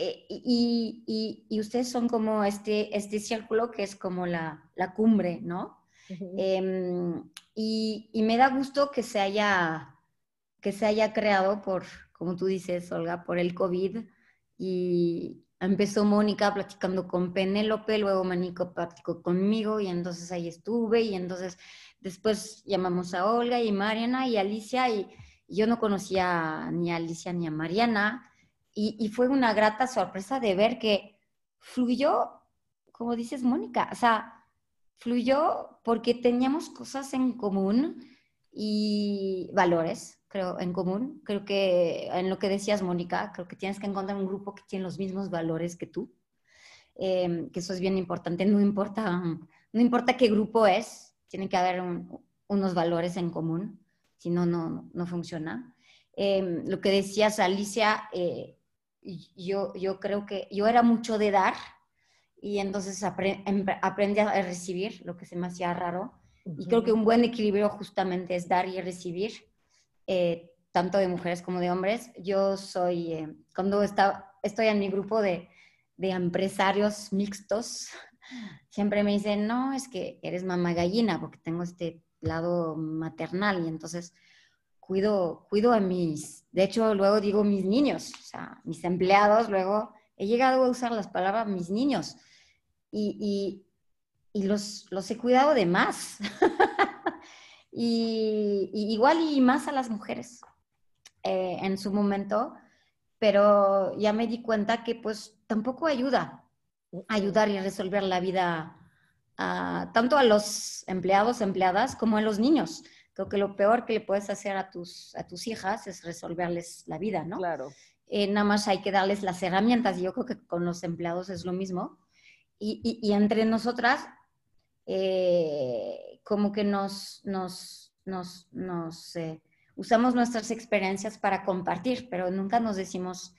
Speaker 6: eh, y, ustedes son como este, este círculo que es como la, cumbre, ¿no? Em, y, y, me da gusto que se haya, que se haya creado por, como tú dices, Olga, por el COVID. Y empezó Mónica platicando con Penélope, luego Manico platicó conmigo y entonces ahí estuve y entonces después llamamos a Olga y Mariana y Alicia y, yo no conocía ni a Alicia ni a Mariana y, fue una grata sorpresa de ver que fluyó, como dices Mónica, o sea, fluyó porque teníamos cosas en común y valores, creo, en común. Creo que en lo que decías, Mónica, creo que tienes que encontrar un grupo que tiene los mismos valores que tú, em, que eso es bien importante. No importa, no importa qué grupo es, tiene que haber unos valores en común, si no, no, no funciona. Em, lo que decías, Alicia, eh, yo, yo creo que yo era mucho de dar y entonces em, aprendí a recibir, lo que se me hacía raro. Y creo que un buen equilibrio justamente es dar y recibir, eh, tanto de mujeres como de hombres. Yo soy, eh, cuando está, estoy en mi grupo de, de empresarios mixtos, siempre me dicen, no, es que eres mamá gallina, porque tengo este lado maternal y entonces cuido, cuido a mis, de hecho luego digo mis niños, mis empleados, luego he llegado a usar las palabras mis niños y, y, los, los, he cuidado de más. y, igual y más a las mujeres eh, en su momento, pero ya me di cuenta que pues tampoco ayuda ayudar y resolver la vida tanto a los empleados, empleadas, como a los niños. Creo que lo peor que le puedes hacer a tus, a tus hijas es resolverles la vida, ¿no?
Speaker 1: Claro.
Speaker 6: Eh, nada más hay que darles las herramientas y yo creo que con los empleados es lo mismo y, entre nosotras, eh, como que nos, nos, nos, nos eh, usamos nuestras experiencias para compartir, pero nunca nos decimos,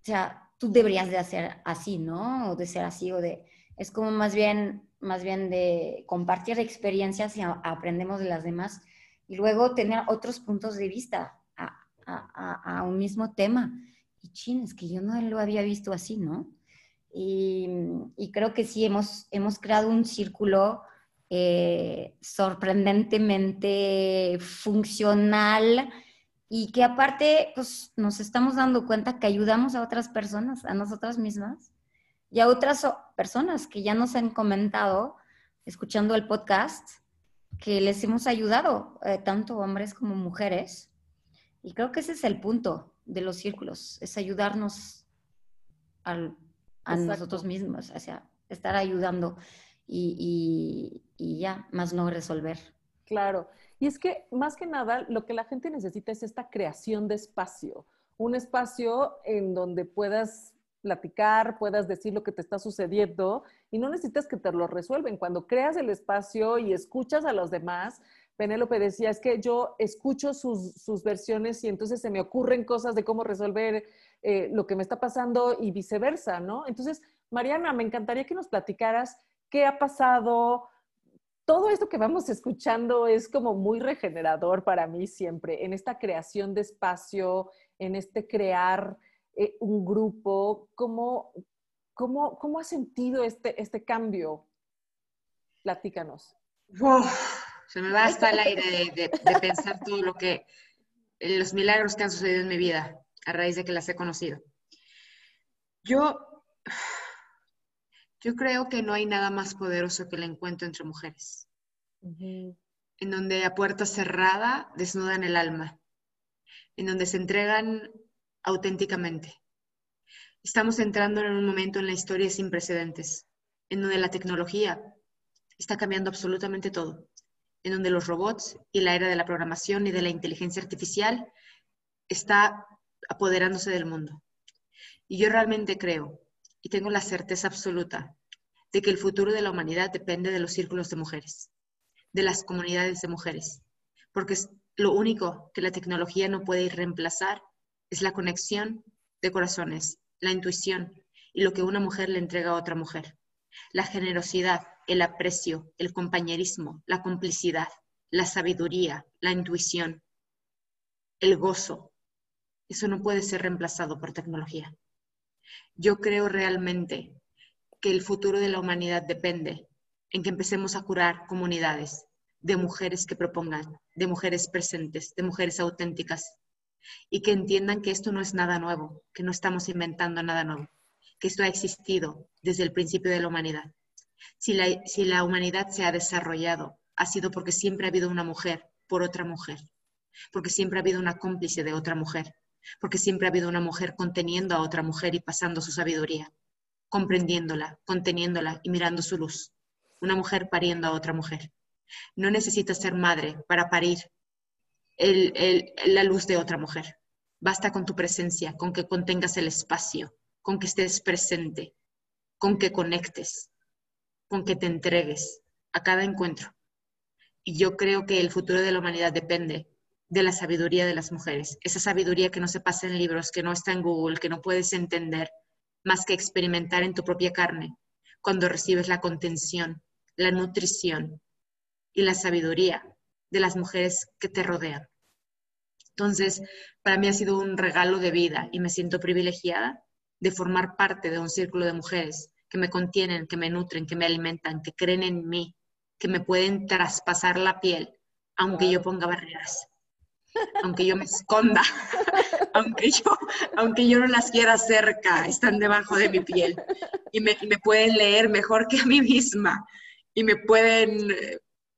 Speaker 6: o sea, tú deberías de hacer así, ¿no? O de ser así, o de, es como más bien, más bien de compartir experiencias y aprendemos de las demás y luego tener otros puntos de vista a, a, un mismo tema. Y chin, es que yo no lo había visto así, ¿no? Y, creo que sí, hemos, hemos creado un círculo eh, sorprendentemente funcional y que aparte pues, nos estamos dando cuenta que ayudamos a otras personas, a nosotras mismas y a otras personas que ya nos han comentado, escuchando el podcast, que les hemos ayudado, eh, tanto hombres como mujeres. Y creo que ese es el punto de los círculos, es ayudarnos al, a nosotros mismos, o sea, estar ayudando y, y, ya, más no resolver.
Speaker 1: Claro, y es que más que nada lo que la gente necesita es esta creación de espacio, un espacio en donde puedas platicar, puedas decir lo que te está sucediendo y no necesitas que te lo resuelven. Cuando creas el espacio y escuchas a los demás, Penélope decía, es que yo escucho sus, sus, versiones y entonces se me ocurren cosas de cómo resolver eh, lo que me está pasando y viceversa, ¿no? Entonces, Mariana, me encantaría que nos platicaras qué ha pasado. Todo esto que vamos escuchando es como muy regenerador para mí siempre, en esta creación de espacio, en este crear eh, un grupo. ¿Cómo, cómo, cómo has sentido este, este cambio? Platícanos.
Speaker 5: se me va hasta el aire de, de pensar todo lo que, los milagros que han sucedido en mi vida a raíz de que las he conocido. Yo, yo creo que no hay nada más poderoso que el encuentro entre mujeres, en donde a puerta cerrada desnudan el alma, en donde se entregan auténticamente. Estamos entrando en un momento en la historia sin precedentes, en donde la tecnología está cambiando absolutamente todo, en donde los robots y la era de la programación y de la inteligencia artificial está apoderándose del mundo. Y yo realmente creo y tengo la certeza absoluta de que el futuro de la humanidad depende de los círculos de mujeres, de las comunidades de mujeres, porque lo único que la tecnología no puede reemplazar es la conexión de corazones, la intuición y lo que una mujer le entrega a otra mujer. La generosidad, el aprecio, el compañerismo, la complicidad, la sabiduría, la intuición, el gozo, eso no puede ser reemplazado por tecnología. Yo creo realmente que el futuro de la humanidad depende en que empecemos a curar comunidades de mujeres que propongan, de mujeres presentes, de mujeres auténticas, y que entiendan que esto no es nada nuevo, que no estamos inventando nada nuevo, que esto ha existido desde el principio de la humanidad. Si la, si la humanidad se ha desarrollado, ha sido porque siempre ha habido una mujer por otra mujer, porque siempre ha habido una cómplice de otra mujer, porque siempre ha habido una mujer conteniendo a otra mujer y pasando su sabiduría, comprendiéndola, conteniéndola y mirando su luz. Una mujer pariendo a otra mujer. No necesitas ser madre para parir la luz de otra mujer. Basta con tu presencia, con que contengas el espacio, con que estés presente, con que conectes, con que te entregues a cada encuentro. Y yo creo que el futuro de la humanidad depende de la sabiduría de las mujeres, esa sabiduría que no se pasa en libros, que no está en Google, que no puedes entender, más que experimentar en tu propia carne, cuando recibes la contención, la nutrición y la sabiduría de las mujeres que te rodean. Entonces, para mí ha sido un regalo de vida y me siento privilegiada de formar parte de un círculo de mujeres que me contienen, que me nutren, que me alimentan, que creen en mí, que me pueden traspasar la piel, aunque yo ponga barreras, aunque yo me esconda, aunque yo, aunque yo no las quiera cerca, están debajo de mi piel y me, me pueden leer mejor que a mí misma y me pueden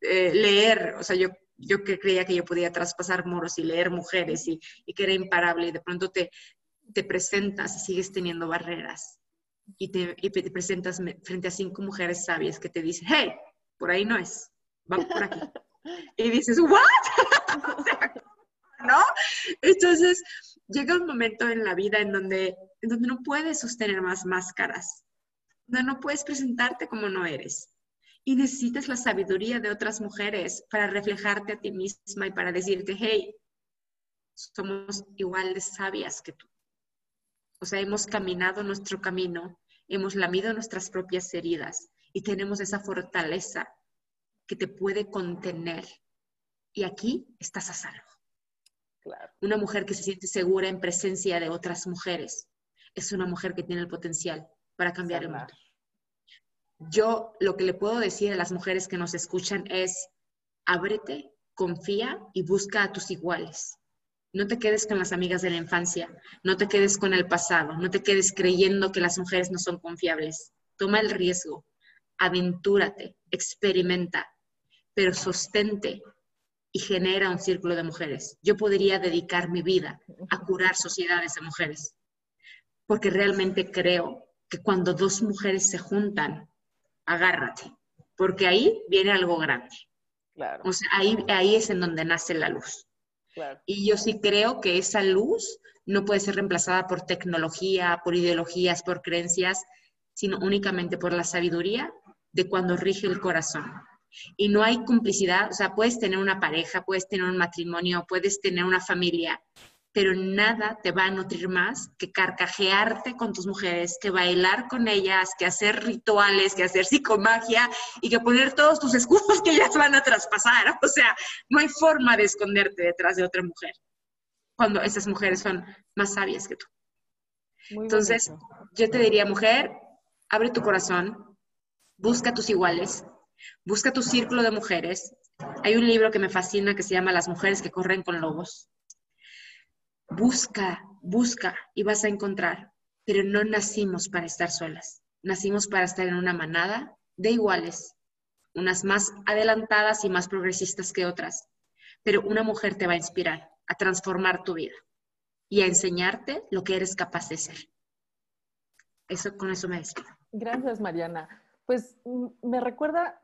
Speaker 5: eh, leer, o sea, yo, yo que creía que yo podía traspasar moros y leer mujeres y, y que era imparable y de pronto te, te presentas y sigues teniendo barreras y te, y te presentas frente a cinco mujeres sabias que te dicen, hey, por ahí no es, vamos por aquí. Y dices, ¿what? ¿no? Entonces, llega un momento en la vida en donde, en donde no puedes sostener más máscaras, donde no puedes presentarte como no eres y necesitas la sabiduría de otras mujeres para reflejarte a ti misma y para decirte, hey, somos igual de sabias que tú. O sea, hemos caminado nuestro camino, hemos lamido nuestras propias heridas y tenemos esa fortaleza que te puede contener. Y aquí estás a salvo. Una mujer que se siente segura en presencia de otras mujeres es una mujer que tiene el potencial para cambiar el mundo yo lo que le puedo decir a las mujeres que nos escuchan es, ábrete, confía y busca a tus iguales. No te quedes con las amigas de la infancia, no te quedes con el pasado, no te quedes creyendo que las mujeres no son confiables. Toma el riesgo, aventúrate, experimenta, pero sostente y genera un círculo de mujeres. Yo podría dedicar mi vida a curar sociedades de mujeres, porque realmente creo que cuando dos mujeres se juntan, agárrate, porque ahí viene algo grande. Claro. O sea, ahí, ahí es en donde nace la luz. Claro. Y yo sí creo que esa luz no puede ser reemplazada por tecnología, por ideologías, por creencias, sino únicamente por la sabiduría de cuando rige el corazón. Y no hay complicidad, o sea, puedes tener una pareja, puedes tener un matrimonio, puedes tener una familia, pero nada te va a nutrir más que carcajearte con tus mujeres, que bailar con ellas, que hacer rituales, que hacer psicomagia y que poner todos tus escudos que ellas van a traspasar. O sea, no hay forma de esconderte detrás de otra mujer cuando esas mujeres son más sabias que tú. Entonces, yo te diría, mujer, abre tu corazón, busca tus iguales, busca tu círculo de mujeres. Hay un libro que me fascina que se llama Las mujeres que corren con lobos Busca, busca y vas a encontrar, pero no nacimos para estar solas, nacimos para estar en una manada de iguales, unas más adelantadas y más progresistas que otras, pero una mujer te va a inspirar a transformar tu vida y a enseñarte lo que eres capaz de ser. Eso, con eso me despido.
Speaker 1: Gracias, Mariana. Pues mm, me recuerda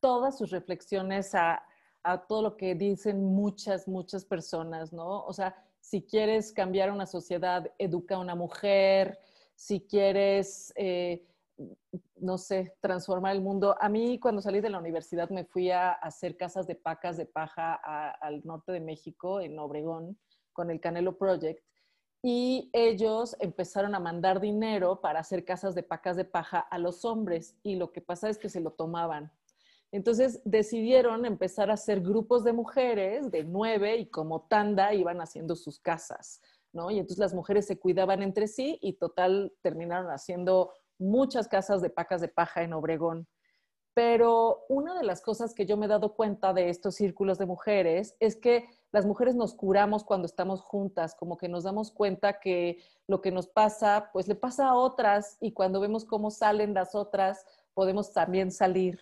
Speaker 1: todas sus reflexiones a, a todo lo que dicen muchas, muchas personas, ¿no? O sea, si quieres cambiar una sociedad, educa a una mujer, si quieres, eh, no sé, transformar el mundo. A mí cuando salí de la universidad me fui a hacer casas de pacas de paja al norte de México, en Obregón, con el Canelo Project. Y ellos empezaron a mandar dinero para hacer casas de pacas de paja a los hombres y lo que pasa es que se lo tomaban entonces decidieron empezar a hacer grupos de mujeres de nueve y como tanda iban haciendo sus casas, ¿no? Y entonces las mujeres se cuidaban entre sí y total terminaron haciendo muchas casas de pacas de paja en Obregón. pero una de las cosas que yo me he dado cuenta de estos círculos de mujeres es que las mujeres nos curamos cuando estamos juntas, como que nos damos cuenta que lo que nos pasa, pues le pasa a otras y cuando vemos cómo salen las otras, podemos también salir,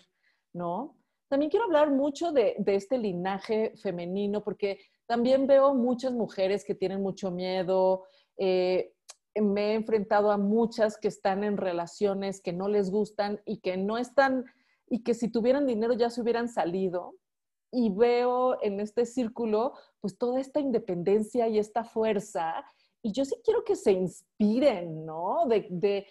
Speaker 1: ¿no? También quiero hablar mucho de, este linaje femenino porque también veo muchas mujeres que tienen mucho miedo. Eh, me he enfrentado a muchas que están en relaciones que no les gustan y que no están, y que si tuvieran dinero ya se hubieran salido y veo en este círculo pues toda esta independencia y esta fuerza. Y yo sí quiero que se inspiren, ¿no? De,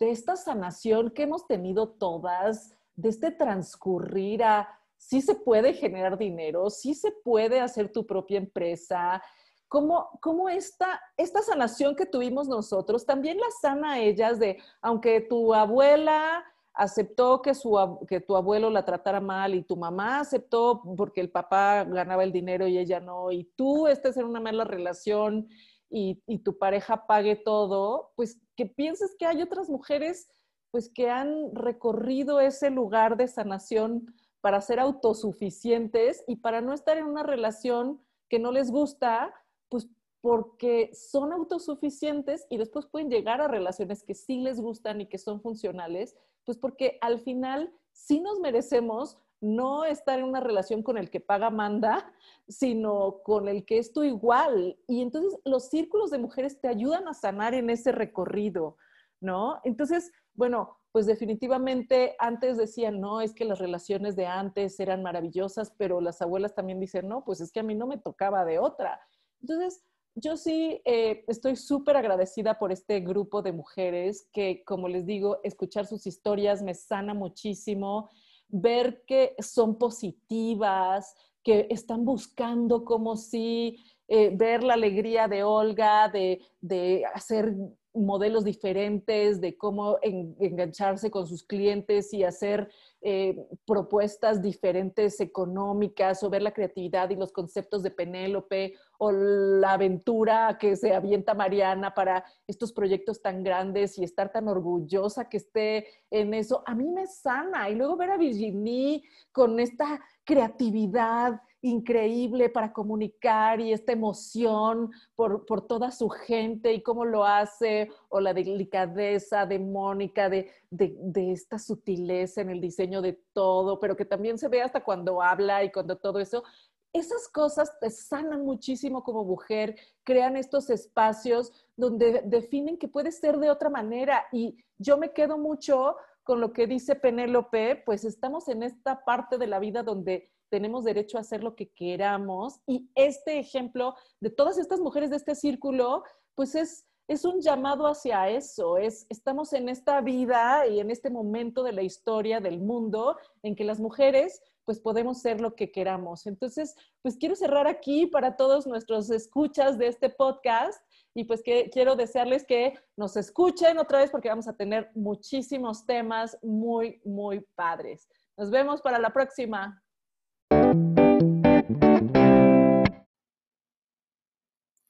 Speaker 1: esta sanación que hemos tenido todas, de este transcurrir a, sí se puede generar dinero, sí se puede hacer tu propia empresa, como, como esta, esta sanación que tuvimos nosotros, también la sana ellas de, aunque tu abuela aceptó que, su, que tu abuelo la tratara mal y tu mamá aceptó porque el papá ganaba el dinero y ella no, y tú estés en una mala relación y, y tu pareja pague todo, pues que pienses que hay otras mujeres pues que han recorrido ese lugar de sanación para ser autosuficientes y para no estar en una relación que no les gusta, pues porque son autosuficientes y después pueden llegar a relaciones que sí les gustan y que son funcionales, pues porque al final sí nos merecemos no estar en una relación con el que paga manda, sino con el que es tú igual. Y entonces los círculos de mujeres te ayudan a sanar en ese recorrido, ¿no? Entonces, bueno, pues definitivamente antes decían, no, es que las relaciones de antes eran maravillosas, pero las abuelas también dicen, no, pues es que a mí no me tocaba de otra. Entonces, yo sí eh, estoy súper agradecida por este grupo de mujeres que, como les digo, escuchar sus historias me sana muchísimo, ver que son positivas, que están buscando como si eh, ver la alegría de Olga, de, de hacer modelos diferentes de cómo engancharse con sus clientes y hacer eh, propuestas diferentes económicas o ver la creatividad y los conceptos de Penélope o la aventura que se avienta Mariana para estos proyectos tan grandes y estar tan orgullosa que esté en eso, a mí me sana. Y luego ver a Virginie con esta creatividad increíble para comunicar y esta emoción por, toda su gente y cómo lo hace, o la delicadeza de Mónica, de, de, esta sutileza en el diseño de todo, pero que también se ve hasta cuando habla y cuando todo eso. Esas cosas te sanan muchísimo como mujer, crean estos espacios donde definen que puede ser de otra manera. Y yo me quedo mucho con lo que dice Penélope, pues estamos en esta parte de la vida donde tenemos derecho a hacer lo que queramos. Y este ejemplo de todas estas mujeres de este círculo, pues es, es un llamado hacia eso. Es, estamos en esta vida y en este momento de la historia del mundo en que las mujeres pues podemos ser lo que queramos. Entonces, pues quiero cerrar aquí para todos nuestros escuchas de este podcast y pues que quiero desearles que nos escuchen otra vez porque vamos a tener muchísimos temas muy, muy padres. Nos vemos para la próxima.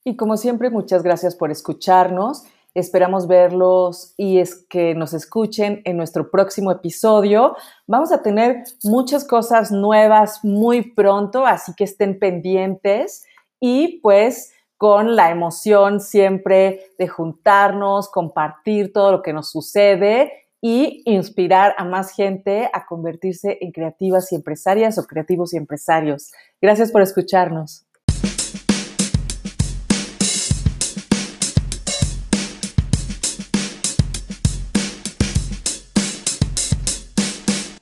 Speaker 1: Y como siempre, muchas gracias por escucharnos. Esperamos verlos y es que nos escuchen en nuestro próximo episodio. Vamos a tener muchas cosas nuevas muy pronto, así que estén pendientes y pues con la emoción siempre de juntarnos, compartir todo lo que nos sucede y inspirar a más gente a convertirse en creativas y empresarias o creativos y empresarios. Gracias por escucharnos.